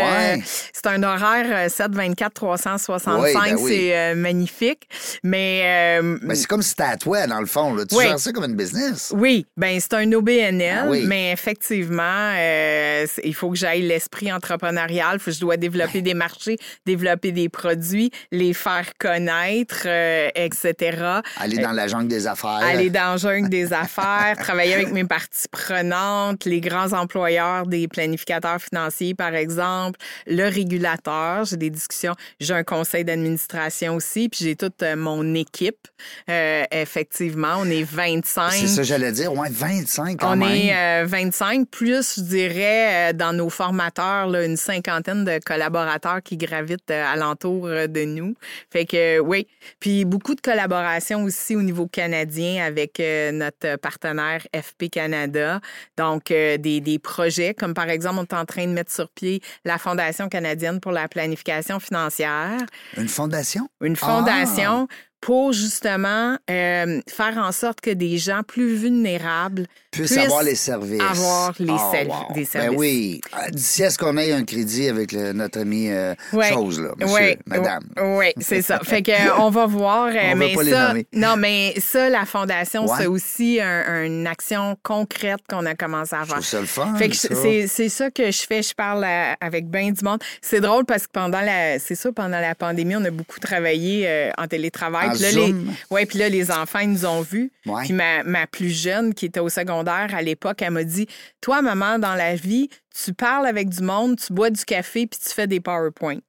c'est un horaire 7-24, 365. c'est magnifique. Mais. Mais c'est comme si c'était à toi, dans le fond. Là. Tu gères ça comme une business. Oui, ben c'est un OBNL, ah mais effectivement, euh, il faut que j'aille l'esprit entrepreneurial. Faut que je dois développer des marchés, développer des produits, les faire connaître, euh, etc. Aller dans la jungle des affaires. Aller dans la jungle des affaires, travailler avec mes parties prenantes, les grands employeurs des planificateurs financiers, par exemple, le régulateur. J'ai des discussions. J'ai un conseil d'administration aussi, puis j'ai toute euh, mon équipe. effectivement, on est 25. C'est ça, j'allais dire, ouais, 25 quand On est 25, euh, plus, je dirais, euh, dans nos formateurs, là, une cinquantaine de collaborateurs qui gravitent euh, alentour de nous. Fait que, oui. Puis beaucoup de collaborations aussi au niveau canadien avec notre partenaire FP Canada. Donc, des, des, projets, comme par exemple, on est en train de mettre sur pied la Fondation canadienne pour la planification financière. Une fondation? Une fondation. Ah! Pour justement euh, faire en sorte que des gens plus vulnérables puissent, avoir les services. Avoir les oh, des ben services. Ben oui. Ah, d'ici à ce qu'on ait un crédit avec notre ami euh, chose, là, monsieur, madame. Oui, c'est ça. fait que euh, on va voir. [laughs] on mais pas ça, les non, mais ça, la fondation, c'est aussi une action concrète qu'on a commencé à faire. C'est le fun. Fait que c'est ça que je fais. Je parle avec bien du monde. C'est drôle parce que pendant la, c'est ça, pendant la pandémie, on a beaucoup travaillé en télétravail. Puis là, les, ouais, puis là, les enfants, ils nous ont vus. Puis ma, ma, plus jeune, qui était au secondaire à l'époque, elle m'a dit Toi, maman, dans la vie, tu parles avec du monde, tu bois du café, puis tu fais des PowerPoint.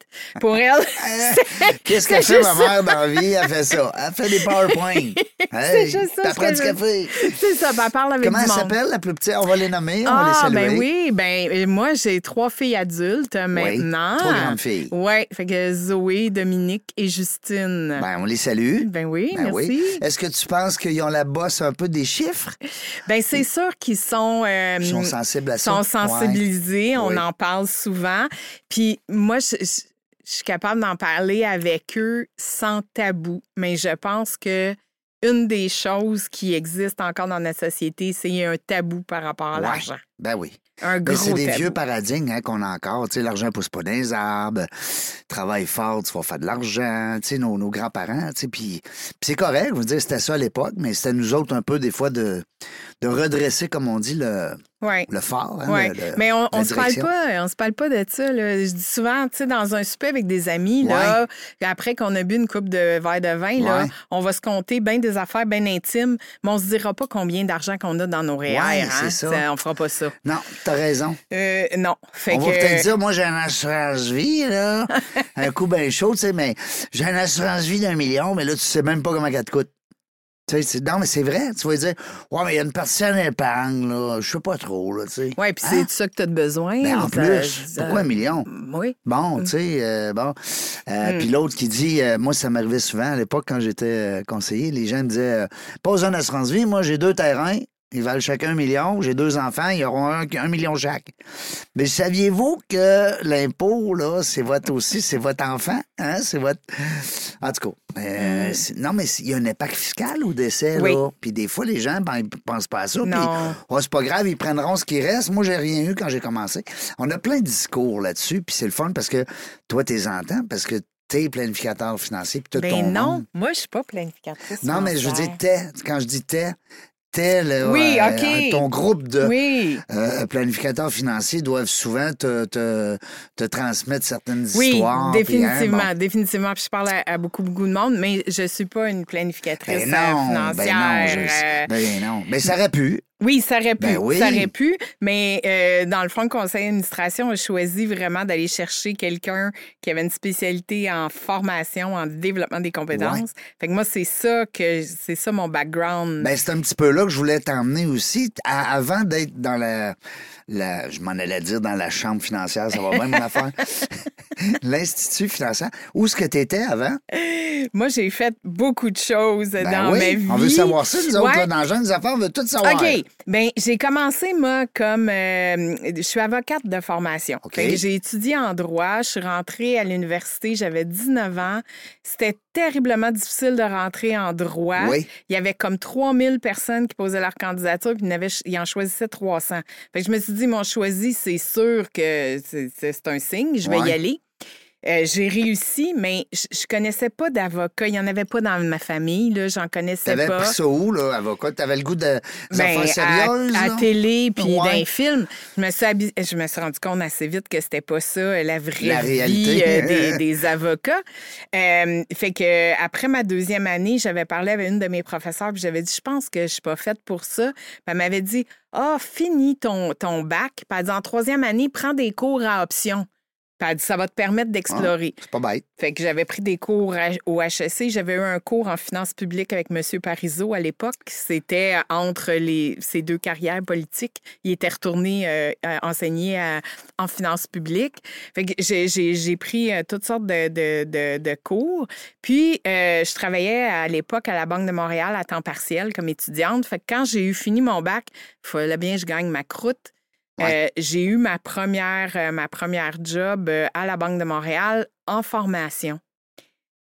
Pour elle, [laughs] Qu'est-ce qu'elle fait, ma mère, dans la vie? Elle fait ça. Elle fait des PowerPoint. [laughs] c'est juste ça. prends du café. C'est ça, elle parle avec Comment du monde. Comment elle s'appelle, la plus petite? On va les nommer, on ah, va les saluer. ben oui, ben euh, moi, j'ai trois filles adultes maintenant. Oui, trois grandes filles. Oui, fait que Zoé, Dominique et Justine. Ben, on les salue. Ben oui, ben merci. Oui. Est-ce que tu penses qu'ils ont la bosse un peu des chiffres? Ben c'est sûr qu'ils sont... Euh, Ils sont sensibles à ça. sont sensibilisés on en parle souvent. Puis moi, je, suis capable d'en parler avec eux sans tabou, mais je pense que une des choses qui existent encore dans notre société, c'est un tabou par rapport à l'argent. Ben oui. Un gros C'est des tabou. vieux paradigmes hein, qu'on a encore. Tu sais, l'argent pousse pas dans les arbres. Travaille fort, tu vas faire de l'argent. Tu sais, nos, nos grands-parents. Tu sais, puis, c'est correct. Veux dire, c'était ça à l'époque, mais c'était nous autres un peu, des fois, de, de redresser, comme on dit, le, Ouais. le phare. hein, Ouais. le- le- mais on, on se parle pas, on se parle pas de ça. Là. Je dis souvent, tu sais, dans un souper avec des amis, là, après qu'on a bu une coupe de verre de vin, là, on va se compter bien des affaires bien intimes, mais on se dira pas combien d'argent qu'on a dans nos REER. Ouais, hein. c'est ça. On fera pas ça. Non, t'as raison. Euh, non. Fait on que, va peut-être dire, moi, j'ai une assurance vie, là. [laughs] un coup bien chaud, tu sais, mais j'ai une assurance vie d'un million, mais là, tu sais même pas comment elle te coûte. Non, mais c'est vrai. Tu vas dire, ouais, mais il y a une partie en épargne, là. Je sais pas trop, là, tu sais. Oui, puis Hein? c'est de ça que tu as besoin. Ben, en plus, ça- pourquoi un million? Oui. Bon, tu sais, euh, bon. Euh, Mm. Puis l'autre qui dit, euh, moi, ça m'arrivait souvent à l'époque quand j'étais euh, conseiller, les gens me disaient, euh, pas besoin d'assurance vie, moi, j'ai deux terrains, ils valent chacun un million, j'ai deux enfants, ils auront un, un million chaque. Mais saviez-vous que l'impôt, là, c'est votre aussi, c'est votre enfant, hein, c'est votre... En tout cas, euh, c'est- non, mais il y a un impact fiscal au décès, Mm. Oui. là. Puis des fois, les gens, ben, ils pensent pas à ça. Puis, oh, c'est pas grave, ils prendront ce qui reste. Moi, j'ai rien eu quand j'ai commencé. On a plein de discours là-dessus, puis c'est le fun parce que toi, t'es entends, parce que t'es planificateur financier, puis tout Ben ton non, monde. moi, je suis pas planificatrice. Non, mais je veux dire, t'es. Quand je dis t'es, t'es, le, Oui, euh, OK. ton groupe de Oui. euh, planificateurs financiers doivent souvent te, te, te transmettre certaines Oui, histoires. puis, hein, définitivement, bon. définitivement. Puis je parle à, à beaucoup, beaucoup de monde, mais je suis pas une planificatrice Ben euh, non, financière. ben non, je- euh, ben non. Mais ça aurait pu. Oui, ça aurait pu. Ben oui. Ça aurait pu. Mais euh, dans le fond, le conseil d'administration a choisi vraiment d'aller chercher quelqu'un qui avait une spécialité en formation, en développement des compétences. Fait que moi, c'est ça que c'est ça mon background. Ben, c'est un petit peu là que je voulais t'emmener aussi. À- avant d'être dans la, la- Je m'en allais dire dans la chambre financière, ça va bien mon affaire. [laughs] L'Institut financier. Où est-ce que tu étais avant? [laughs] moi, j'ai fait beaucoup de choses Ben dans oui, ma vie. On veut savoir ça, nous autres, Ouais. là, dans Jeunes Affaires, on veut tout savoir. OK. Bien, j'ai commencé, moi, comme. euh, je suis avocate de formation. J'ai étudié en droit. Je suis rentrée à l'université, j'avais 19 ans. C'était terriblement difficile de rentrer en droit. Oui. Il y avait comme 3000 personnes qui posaient leur candidature, puis ils en, choisissaient 300. Fait que je me suis dit, mon choisi, c'est sûr que c'est- un signe, je vais Ouais. y aller. Euh, j'ai réussi, mais je, je connaissais pas d'avocat. Il n'y en avait pas dans ma famille. Là. J'en connaissais T'avais pas. pris ça où, là, avocat? T'avais le goût de Ben, affaires à- sérieuses, à, là? télé puis Ouais. dans les films. Je me, suis je me suis rendu compte assez vite que c'était pas ça, la vraie La vie réalité. euh, [laughs] des, des avocats. Euh, fait que après ma deuxième année, j'avais parlé avec une de mes professeurs puis j'avais dit, je pense que je suis pas faite pour ça. Puis elle m'avait dit, ah, finis ton, ton bac. Puis elle dit, en troisième année, prends des cours à option. Puis elle dit, ça va te permettre d'explorer. C'est pas bête. Fait que j'avais pris des cours au HEC. J'avais eu un cours en finances publiques avec M. Parizeau à l'époque. C'était entre les, ces deux carrières politiques. Il était retourné euh, à enseigner à- en finances publiques. Fait que j'ai, pris euh, toutes sortes de, de- de- de cours. Puis, euh, je travaillais à l'époque à la Banque de Montréal à temps partiel comme étudiante. Fait que quand j'ai eu fini mon bac, il fallait bien que je gagne ma croûte. Ouais. Euh, j'ai eu ma première, euh, ma première job euh, à la Banque de Montréal en formation.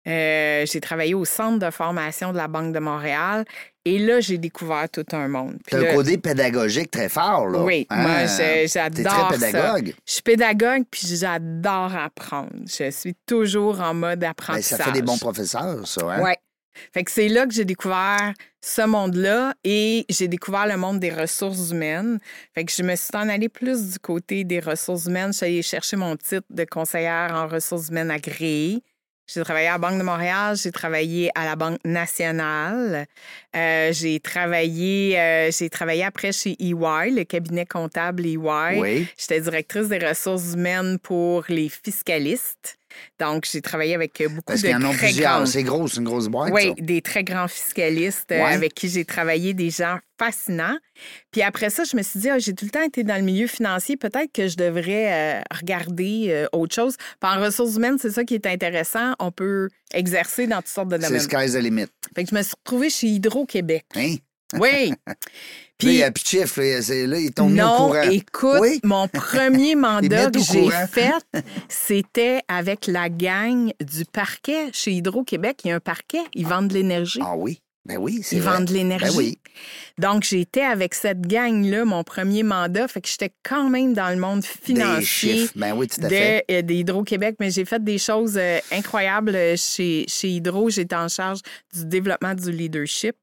Euh, j'ai travaillé au centre de formation de la Banque de Montréal et là, j'ai découvert tout un monde. Puis T'as un côté pédagogique très fort, là. oui, Hein? moi, j'adore ça. pédagogue. Je suis pédagogue puis j'adore apprendre. Je suis toujours en mode Ben, apprentissage. ça fait des bons professeurs, ça. Hein? Ouais. Fait que c'est là que j'ai découvert ce monde-là et j'ai découvert le monde des ressources humaines. Fait que je me suis en allée plus du côté des ressources humaines. Je suis allée chercher mon titre de conseillère en ressources humaines agréée. J'ai travaillé à la Banque de Montréal, j'ai travaillé à la Banque nationale, Euh, j'ai travaillé, euh, j'ai travaillé après chez EY, le cabinet comptable EY. Oui. J'étais directrice des ressources humaines pour les fiscalistes. Donc, j'ai travaillé avec beaucoup Parce de qu'il y en a très plusieurs. grands- C'est gros, c'est une grosse boîte, oui, ça. des très grands fiscalistes euh, Ouais. avec qui j'ai travaillé, des gens fascinants. Puis après ça, je me suis dit, Ah, j'ai tout le temps été dans le milieu financier, peut-être que je devrais euh, regarder euh, autre chose. Puis en ressources humaines, c'est ça qui est intéressant. On peut exercer dans toutes sortes de C'est domaines. sky's the limit. Fait que je me suis retrouvée chez Hydro-Québec. Hein? Oui. [laughs] Puis, là, il y a de là, là, ils tombent mis au non, courant. écoute, Oui. mon [laughs] premier mandat que j'ai fait, [laughs] c'était avec la gang du parquet chez Hydro-Québec. Il y a un parquet, ils vendent de l'énergie. Ah oui? Ben oui, c'est Ils vendent de Ben l'énergie. oui. Donc, j'étais avec cette gang-là, mon premier mandat, fait que j'étais quand même dans le monde Des financier chiffres. Ben oui, tout à de, fait. euh, d'Hydro-Québec, mais j'ai fait des choses euh, incroyables chez, chez Hydro. J'étais en charge du développement du leadership.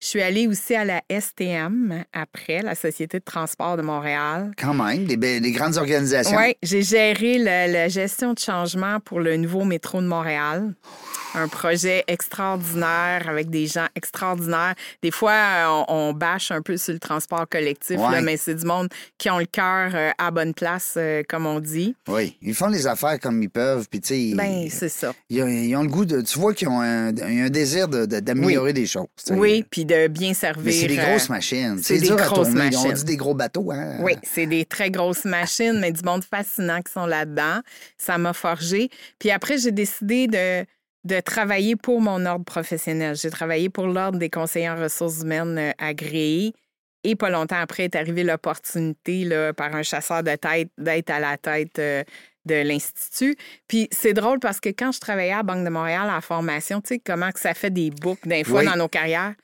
Je suis allée aussi à la STM après, la Société de transport de Montréal. Quand même, des, be- des grandes organisations. Oui, j'ai géré la, la gestion de changement pour le nouveau métro de Montréal. Un projet extraordinaire avec des gens extraordinaires. Des fois, euh, on, on bâche un peu sur le transport collectif, Ouais. là, mais c'est du monde qui ont le cœur euh, à bonne place, euh, comme on dit. Oui, ils font les affaires comme ils peuvent, puis tu sais, ils- Ben, c'est ça. ils, ont, ils ont le goût de... Tu vois qu'ils ont un, un désir de- de- d'améliorer des choses. tu sais. Oui, puis de bien servir. C'est des euh, grosses machines. c'est des grosses machines. dit des gros bateaux, hein? Oui, c'est des très grosses machines, mais du monde fascinant qui sont là-dedans. Ça m'a forgé. Puis après, j'ai décidé de, de travailler pour mon ordre professionnel. J'ai travaillé pour l'Ordre des conseillers en ressources humaines euh, agréés. Et pas longtemps après est arrivée l'opportunité par un chasseur de tête d'être à la tête euh, de l'Institut. Puis c'est drôle parce que quand je travaillais à la Banque de Montréal en formation, tu sais, comment que ça fait des boucles d'un fois Oui. dans nos carrières.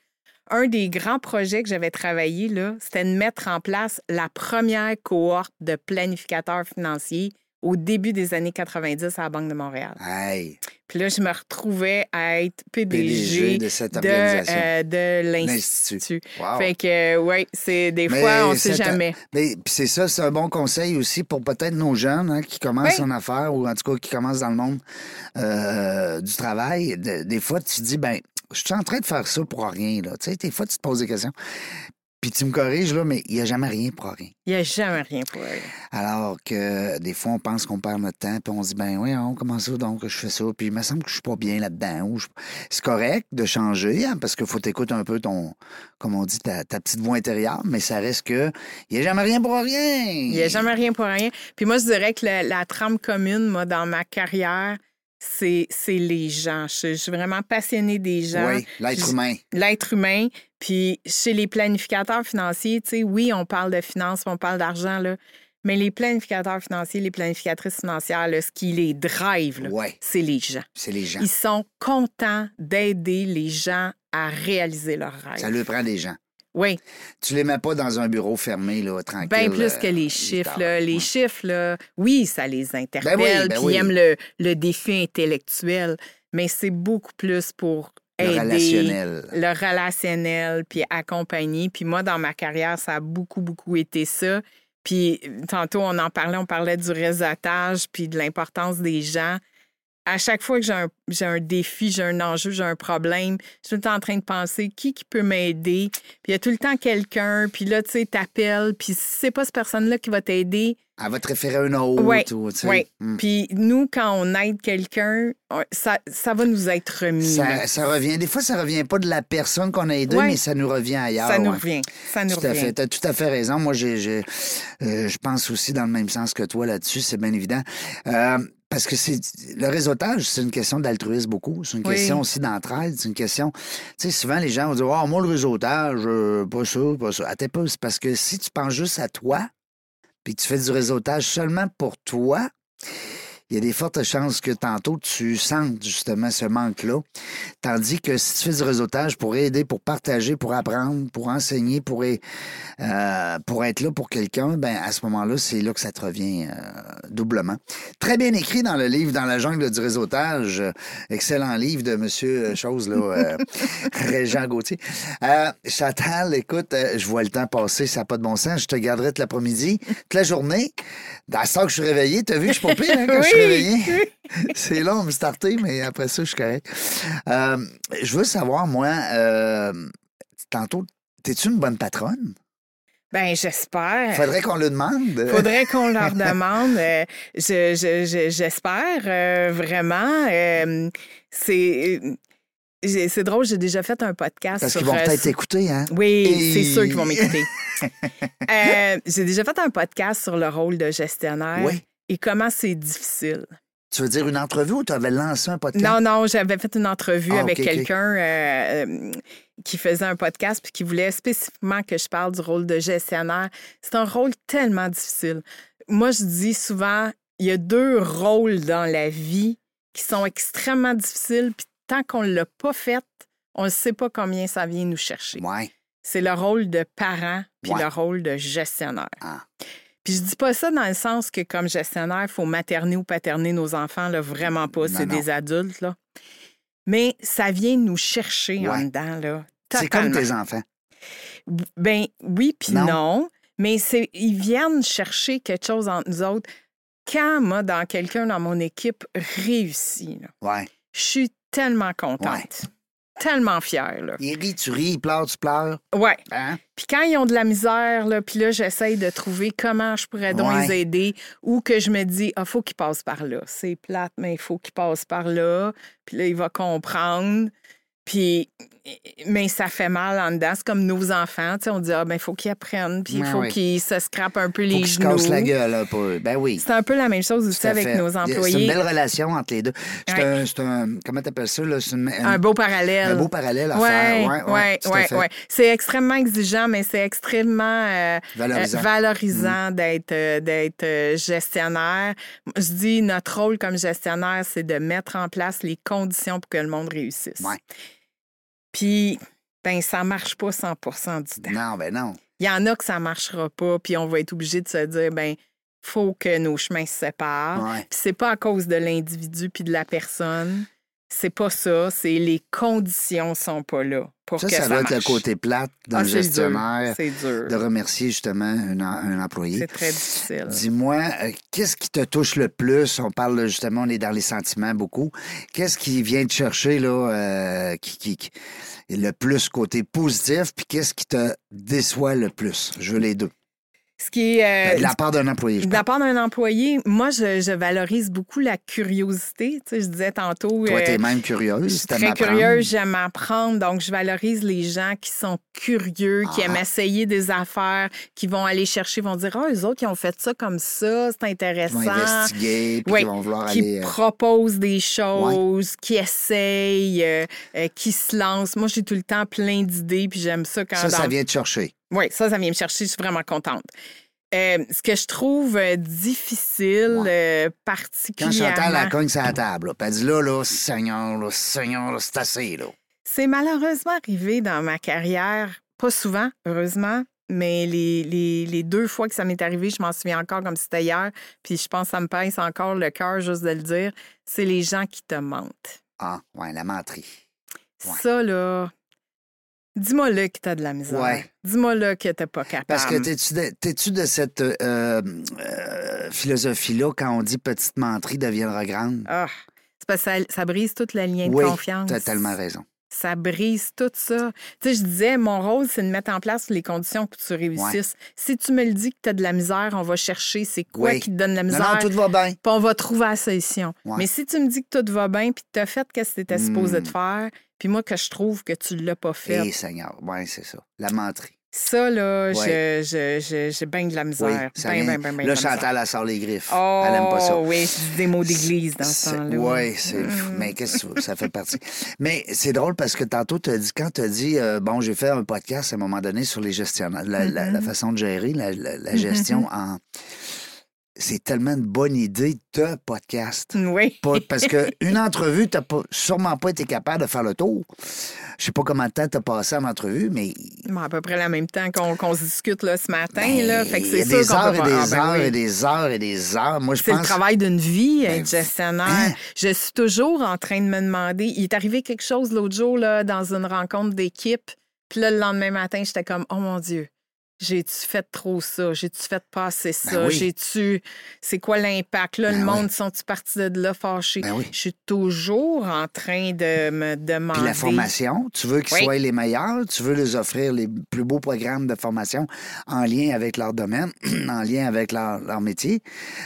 Un des grands projets que j'avais travaillé, là, c'était de mettre en place la première cohorte de planificateurs financiers au début des années 90 à la Banque de Montréal. Hey, Puis là, je me retrouvais à être PDG, PDG de cette de, organisation. euh, de L'Institut. Wow. Fait que, oui, c'est des Mais fois, on ne sait jamais. Mais puis c'est ça, c'est un bon conseil aussi pour peut-être nos jeunes hein, qui commencent Oui. en affaires ou en tout cas qui commencent dans le monde euh, du travail. De- des fois, tu te dis, ben, je suis en train de faire ça pour rien. Là. Tu sais, des fois, tu te poses des questions. Puis tu me corriges, là, mais il n'y a jamais rien pour rien. Il n'y a jamais rien pour eux. Alors que des fois, on pense qu'on perd notre temps, puis on se dit, ben oui, on comment ça donc je fais ça? Puis il me semble que je suis pas bien là-dedans. je- C'est correct de changer, hein, parce qu'il faut t'écouter un peu ton, comme on dit, ta, ta petite voix intérieure, mais ça reste que il n'y a jamais rien pour rien. Il n'y a jamais rien pour rien. Puis moi, je dirais que la, la trame commune, moi, dans ma carrière, c'est les gens. Je, je suis vraiment passionnée des gens. Oui, l'être humain. L'être humain. Puis chez les planificateurs financiers, tu sais, oui, on parle de finances, on parle d'argent, là. Mais les planificateurs financiers, les planificatrices financières, là, ce qui les drive, Ouais, c'est les gens. c'est les gens. Ils sont contents d'aider les gens à réaliser leurs rêves. Ça lui prend des gens. Oui, Tu les mets pas dans un bureau fermé, là, tranquille. bien plus euh, que les huit chiffres. là. Les Ouais. chiffres, là, oui, ça les interpelle, ben puis oui. ils aiment le, le défi intellectuel, mais c'est beaucoup plus pour Le aider relationnel. le relationnel, puis accompagner. Puis moi, dans ma carrière, ça a beaucoup, beaucoup été ça. Puis tantôt, on en parlait, on parlait du réseautage, puis de l'importance des gens. À chaque fois que j'ai un, j'ai un défi, j'ai un enjeu, j'ai un problème, je suis tout le temps en train de penser qui qui peut m'aider. Puis il y a tout le temps quelqu'un, puis là, tu sais, t'appelles, puis si c'est pas cette personne-là qui va t'aider, Elle va te référer à une autre. Ouais, ou, tu sais. ouais. Hmm. puis nous, quand on aide quelqu'un, ça, ça va nous être remis. Ça, ça revient. Des fois, ça revient pas de la personne qu'on a aidée, Ouais. mais ça nous revient ailleurs. Ça nous ouais. revient. Ça nous Tout à revient. fait. Tu as tout à fait raison. Moi, j'ai, j'ai- euh, je pense aussi dans le même sens que toi là-dessus, c'est bien évident. Euh, parce que c'est le réseautage, c'est une question d'altruisme beaucoup. C'est une Oui. question aussi d'entraide. C'est une question. Tu sais, souvent, les gens vont dire Oh, moi, le réseautage, euh, pas ça, pas ça. Attends pas. C'est parce que si tu penses juste à toi, puis que tu fais du réseautage seulement pour toi, il y a des fortes chances que tantôt tu sentes justement ce manque-là. Tandis que si tu fais du réseautage pour aider, pour partager, pour apprendre, pour enseigner, pour, euh, pour être là pour quelqu'un, ben à ce moment-là, c'est là que ça te revient euh, doublement. Très bien écrit dans le livre Dans la jungle du réseautage. Excellent livre de Monsieur euh, Chose, là, euh, [laughs] Régent Gauthier. Chantal, écoute, je vois le temps passer, ça n'a pas de bon sens. Je te garderai toute l'après-midi, toute la journée. Dans que je suis réveillé, t'as vu, je suis pas pire hein, quand je suis [laughs] C'est long me starter, mais après ça, je suis correct. Euh, je veux savoir, moi, euh, tantôt, t'es-tu une bonne patronne? Ben, j'espère. Faudrait qu'on le demande. Faudrait qu'on leur [laughs] demande. Euh, je- je- je- J'espère euh, vraiment. Euh, c'est c'est drôle, j'ai déjà fait un podcast Parce sur. qu'ils vont peut-être t'écouter, hein? Oui, Et- c'est sûr qu'ils vont m'écouter. [laughs] J'ai déjà fait un podcast sur le rôle de gestionnaire Oui. Et comment c'est difficile? Tu veux dire une entrevue ou tu avais lancé un podcast? Non, non, j'avais fait une entrevue Ah, avec quelqu'un euh, euh, qui faisait un podcast puis qui voulait spécifiquement que je parle du rôle de gestionnaire. C'est un rôle tellement difficile. Moi, je dis souvent, il y a deux rôles dans la vie qui sont extrêmement difficiles, puis tant qu'on ne l'a pas fait, on ne sait pas combien ça vient nous chercher. Ouais. C'est le rôle de parent puis le rôle de gestionnaire. Ah. Puis je dis pas ça dans le sens que comme gestionnaire, il faut materner ou paterner nos enfants, là, vraiment pas, c'est des adultes. Là. Mais ça vient nous chercher en dedans. Là, c'est comme tes enfants. Ben oui, puis non. Mais c'est, ils viennent chercher quelque chose entre nous autres. Quand moi, dans quelqu'un dans mon équipe réussit, ouais. je suis tellement contente tellement fière. Là. Il rit, tu ris, il pleure, tu pleures. Ouais. Hein? Puis quand ils ont de la misère, là, puis là, j'essaye de trouver comment je pourrais donc les aider ou que je me dis, ah, faut qu'il passe par là. C'est plate, mais il faut qu'il passe par là. Puis là, il va comprendre. Puis, mais ça fait mal en dedans. C'est comme nos enfants. On dit, ah, ben, il faut qu'ils apprennent, puis il faut qu'ils se scrapent un peu les faut genoux. se la gueule un peu. Ben oui. C'est un peu la même chose aussi avec nos employés. C'est une belle relation entre les deux. C'est un, Comment t'appelles ça? Là? un beau parallèle. Un beau parallèle à faire. Oui, oui, oui. C'est extrêmement exigeant, mais c'est extrêmement euh, valorisant, mm. d'être euh, d'être euh, gestionnaire. Je dis, notre rôle comme gestionnaire, c'est de mettre en place les conditions pour que le monde réussisse. Ouais. Puis, ben ça marche pas 100% du temps. Non, ben non. Il y en a que ça marchera pas, puis on va être obligé de se dire, ben faut que nos chemins se séparent. Ouais. Puis c'est pas à cause de l'individu puis de la personne. C'est pas ça, c'est les conditions sont pas là pour ça, que ça, ça va être le côté plate d'un ah, gestionnaire dur. de remercier justement un, employé. C'est très difficile. Dis-moi, euh, qu'est-ce qui te touche le plus? On parle justement, on est dans les sentiments beaucoup. Qu'est-ce qui vient te chercher là, euh, qui, qui, le plus côté positif, puis qu'est-ce qui te déçoit le plus? Je veux les deux. Ce qui est, euh, de la part d'un employé. de la part d'un employé, moi, je, valorise beaucoup la curiosité. Tu sais, je disais tantôt. Toi, tu es même curieuse. Très curieuse, j'aime apprendre. Donc, je valorise les gens qui sont curieux, qui aiment ah. essayer des affaires, qui vont aller chercher, vont dire Ah, oh, eux autres, qui ont fait ça comme ça, c'est intéressant. Ils vont investiguer, puis ils vont vouloir qui aller. Qui euh, proposent des choses, qui essayent, euh, qui se lancent. Moi, j'ai tout le temps plein d'idées, puis j'aime ça quand. Ça, ça vient te chercher. Oui, ça, ça vient me chercher. Je suis vraiment contente. Euh, ce que je trouve euh, difficile, euh, particulièrement... Quand Chantal la cogne sur la table, elle dit là, là, Seigneur, là, Seigneur, c'est assez, là. C'est malheureusement arrivé dans ma carrière, pas souvent, heureusement, mais les, les, les deux fois que ça m'est arrivé, je m'en souviens encore comme c'était hier, puis je pense que ça me pince encore le cœur juste de le dire, c'est les gens qui te mentent. Ah, ouais, la menterie. Ça, là, Dis-moi là que t'as de la misère. Ouais. Dis-moi là que t'es pas capable. Parce que t'es-tu de, de, cette euh, euh, philosophie-là quand on dit petite menterie deviendra grande? Ah, c'est parce que ça, brise toute la lien de oui, confiance. t'as tellement raison. Ça brise tout ça. Tu sais, je disais, mon rôle, c'est de mettre en place les conditions pour que tu réussisses. Si tu me le dis que tu as de la misère, on va chercher c'est quoi qui te donne la misère. Non, tout va bien. Puis on va trouver la solution. Mais si tu me dis que tout va bien puis tu as fait ce que tu étais supposé de hmm. faire, puis moi, que je trouve que tu ne l'as pas fait. Eh, Seigneur, oui, c'est ça. La menterie. Ça, là, j'ai bien de la misère. Oui, ben, ben, ben, là, Chantal, elle sort les griffes. Oh, elle aime pas ça. oui, c'est des mots d'église dans ce temps-là. Oui, c'est mm. Mais qu'est-ce que ça fait partie. Mais c'est drôle parce que tantôt, as dit, quand tu as dit, euh, bon, j'ai fait un podcast à un moment donné sur les gestionnaires, la, mm-hmm. façon de gérer la, mm-hmm. gestion en c'est tellement une bonne idée de podcast. Oui. parce qu'une [laughs] entrevue, tu n'as sûrement pas été capable de faire le tour. Je sais pas comment de temps tu as passé en entrevue, mais. à peu près le même temps qu'on se discute là, ce matin. Ben, là. Fait que c'est des heures et des ah, ben heures et des heures et des heures. Moi, je C'est le travail d'une vie, ben, être gestionnaire. Hein? Je suis toujours en train de me demander. Il est arrivé quelque chose l'autre jour là, dans une rencontre d'équipe. Puis là, le lendemain matin, j'étais comme, oh mon Dieu, j'ai-tu fait trop ça? J'ai-tu fait passer ben ça? J'ai-tu. C'est quoi l'impact? Là, le ben monde, sont-tu partis de là fâchés? Ben je suis toujours en train de me demander. Puis la formation, tu veux qu'ils soient les meilleurs, tu veux les offrir les plus beaux programmes de formation en lien avec leur domaine, [clears throat] en lien avec leur, métier?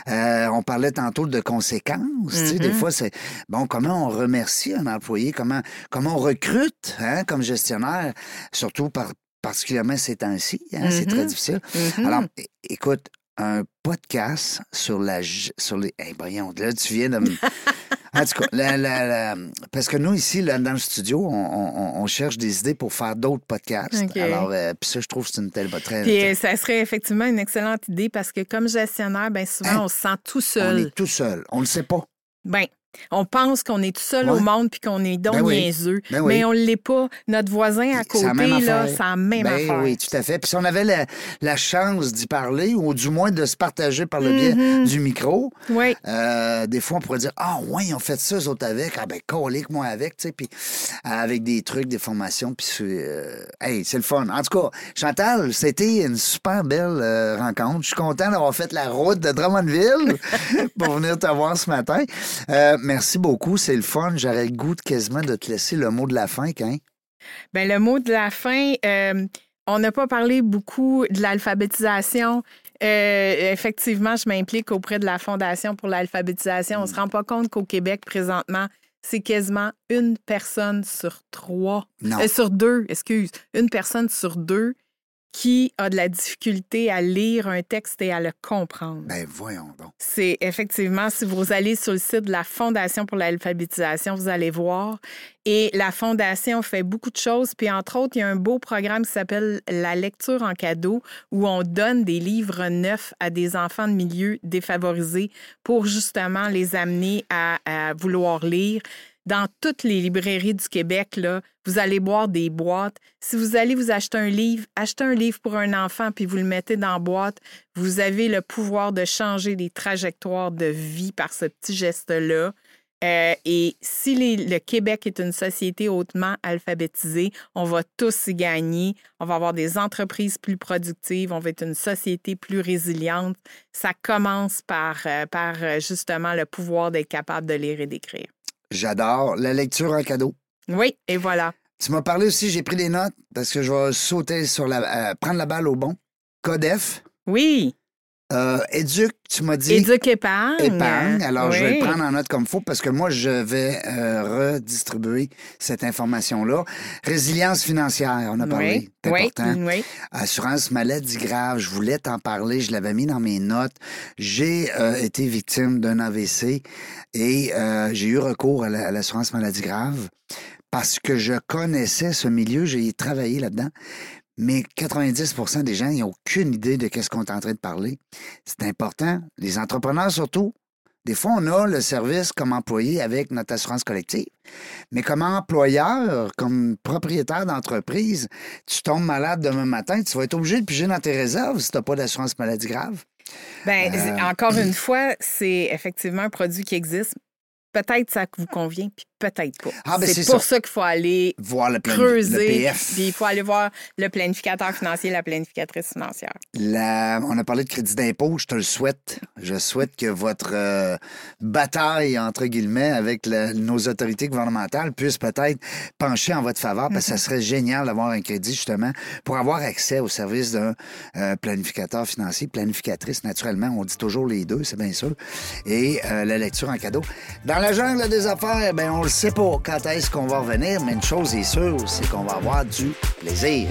Euh, on parlait tantôt de conséquences. Des mm-hmm. fois, c'est bon, comment on remercie un employé, comment, comment on recrute hein, comme gestionnaire, surtout par, particulièrement ces temps-ci. Hein, c'est très mm-hmm. difficile. Mm-hmm. Alors, écoute, un podcast sur la sur les. Hey, voyons, là, tu viens de me. En tout cas, parce que nous, ici, là, dans le studio, on, cherche des idées pour faire d'autres podcasts. Alors, euh, puis ça, je trouve que c'est une telle très, Puis euh, ça serait effectivement une excellente idée parce que comme gestionnaire, bien souvent, hein? on se sent tout seul. On est tout seul. On ne le sait pas. Bien, On pense qu'on est tout seul au monde puis qu'on est donc ben niaiseux. Ben mais on ne l'est pas. Notre voisin à côté, là, c'est la même ben affaire. Oui, tout à fait. Puis si on avait la, chance d'y parler ou du moins de se partager par le biais mm-hmm. du micro, oui. Euh, des fois, on pourrait dire Ah, ouais, ils ont fait ça, eux autres avec. Ah, ben, colique, moi avec, tu sais. Puis avec des trucs, des formations. Puis euh, hey, c'est le fun. En tout cas, Chantal, c'était une super belle euh, rencontre. Je suis content d'avoir fait la route de Drummondville [laughs] pour venir te voir ce matin. Merci beaucoup, c'est le fun. J'aurais le goût de quasiment de te laisser le mot de la fin, hein? Bien, le mot de la fin, euh, on n'a pas parlé beaucoup de l'alphabétisation. Euh, effectivement, je m'implique auprès de la Fondation pour l'alphabétisation. On ne se rend pas compte qu'au Québec, présentement, c'est quasiment une personne sur trois. Euh, sur deux, excuse. Une personne sur deux qui a de la difficulté à lire un texte et à le comprendre. Ben voyons donc. C'est effectivement, si vous allez sur le site de la Fondation pour l'alphabétisation, vous allez voir. Et la Fondation fait beaucoup de choses. Puis entre autres, il y a un beau programme qui s'appelle La lecture en cadeau, où on donne des livres neufs à des enfants de milieux défavorisés pour justement les amener à, à vouloir lire dans toutes les librairies du Québec, là, vous allez boire des boîtes. Si vous allez vous acheter un livre, achetez un livre pour un enfant puis vous le mettez dans boîte. Vous avez le pouvoir de changer les trajectoires de vie par ce petit geste-là. Euh, et si le Québec est une société hautement alphabétisée, on va tous y gagner. On va avoir des entreprises plus productives, on va être une société plus résiliente. Ça commence par, euh, par euh, justement le pouvoir d'être capable de lire et d'écrire. J'adore. La lecture en cadeau. Oui, et voilà. Tu m'as parlé aussi, j'ai pris des notes parce que je vais sauter sur la. Euh, prendre la balle au bon. Codef. Oui. Euh, éduc, tu m'as dit. Épargne. Épargne. Alors, je vais le prendre en note comme il faut parce que moi, je vais euh, redistribuer cette information-là. Résilience financière, on a parlé. C'est important. Oui. Assurance maladie grave, je voulais t'en parler. Je l'avais mis dans mes notes. J'ai euh, été victime d'un AVC et j'ai eu recours à l'assurance maladie grave parce que je connaissais ce milieu, j'ai travaillé là-dedans. Mais 90% des gens n'ont aucune idée de ce qu'on est en train de parler. C'est important. Les entrepreneurs surtout. Des fois, on a le service comme employé avec notre assurance collective. Mais comme employeur, comme propriétaire d'entreprise, tu tombes malade demain matin, tu vas être obligé de piger dans tes réserves si tu n'as pas d'assurance maladie grave. Bien, euh, encore une fois, c'est effectivement un produit qui existe. Peut-être ça vous convient, puis peut-être pas. Ah, ben, c'est pour ça, qu'il faut aller voir le creuser. Puis il faut aller voir le planificateur financier, la planificatrice financière. on a parlé de crédit d'impôt. Je te le souhaite. Je souhaite que votre euh, bataille, entre guillemets, avec nos autorités gouvernementales puisse peut-être pencher en votre faveur, parce que ça mm-hmm. serait génial d'avoir un crédit, justement, pour avoir accès au service d'un euh, planificateur financier, planificatrice, naturellement. On dit toujours les deux, c'est bien sûr. Et euh, la lecture en cadeau. Dans la jungle des affaires, ben on le sait pas quand est-ce qu'on va revenir, mais une chose est sûre, c'est qu'on va avoir du plaisir.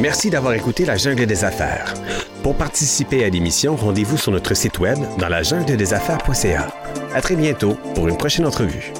Merci d'avoir écouté La Jungle des Affaires. Pour participer à l'émission, rendez-vous sur notre site web dans la jungle des affaires.ca. À très bientôt pour une prochaine entrevue.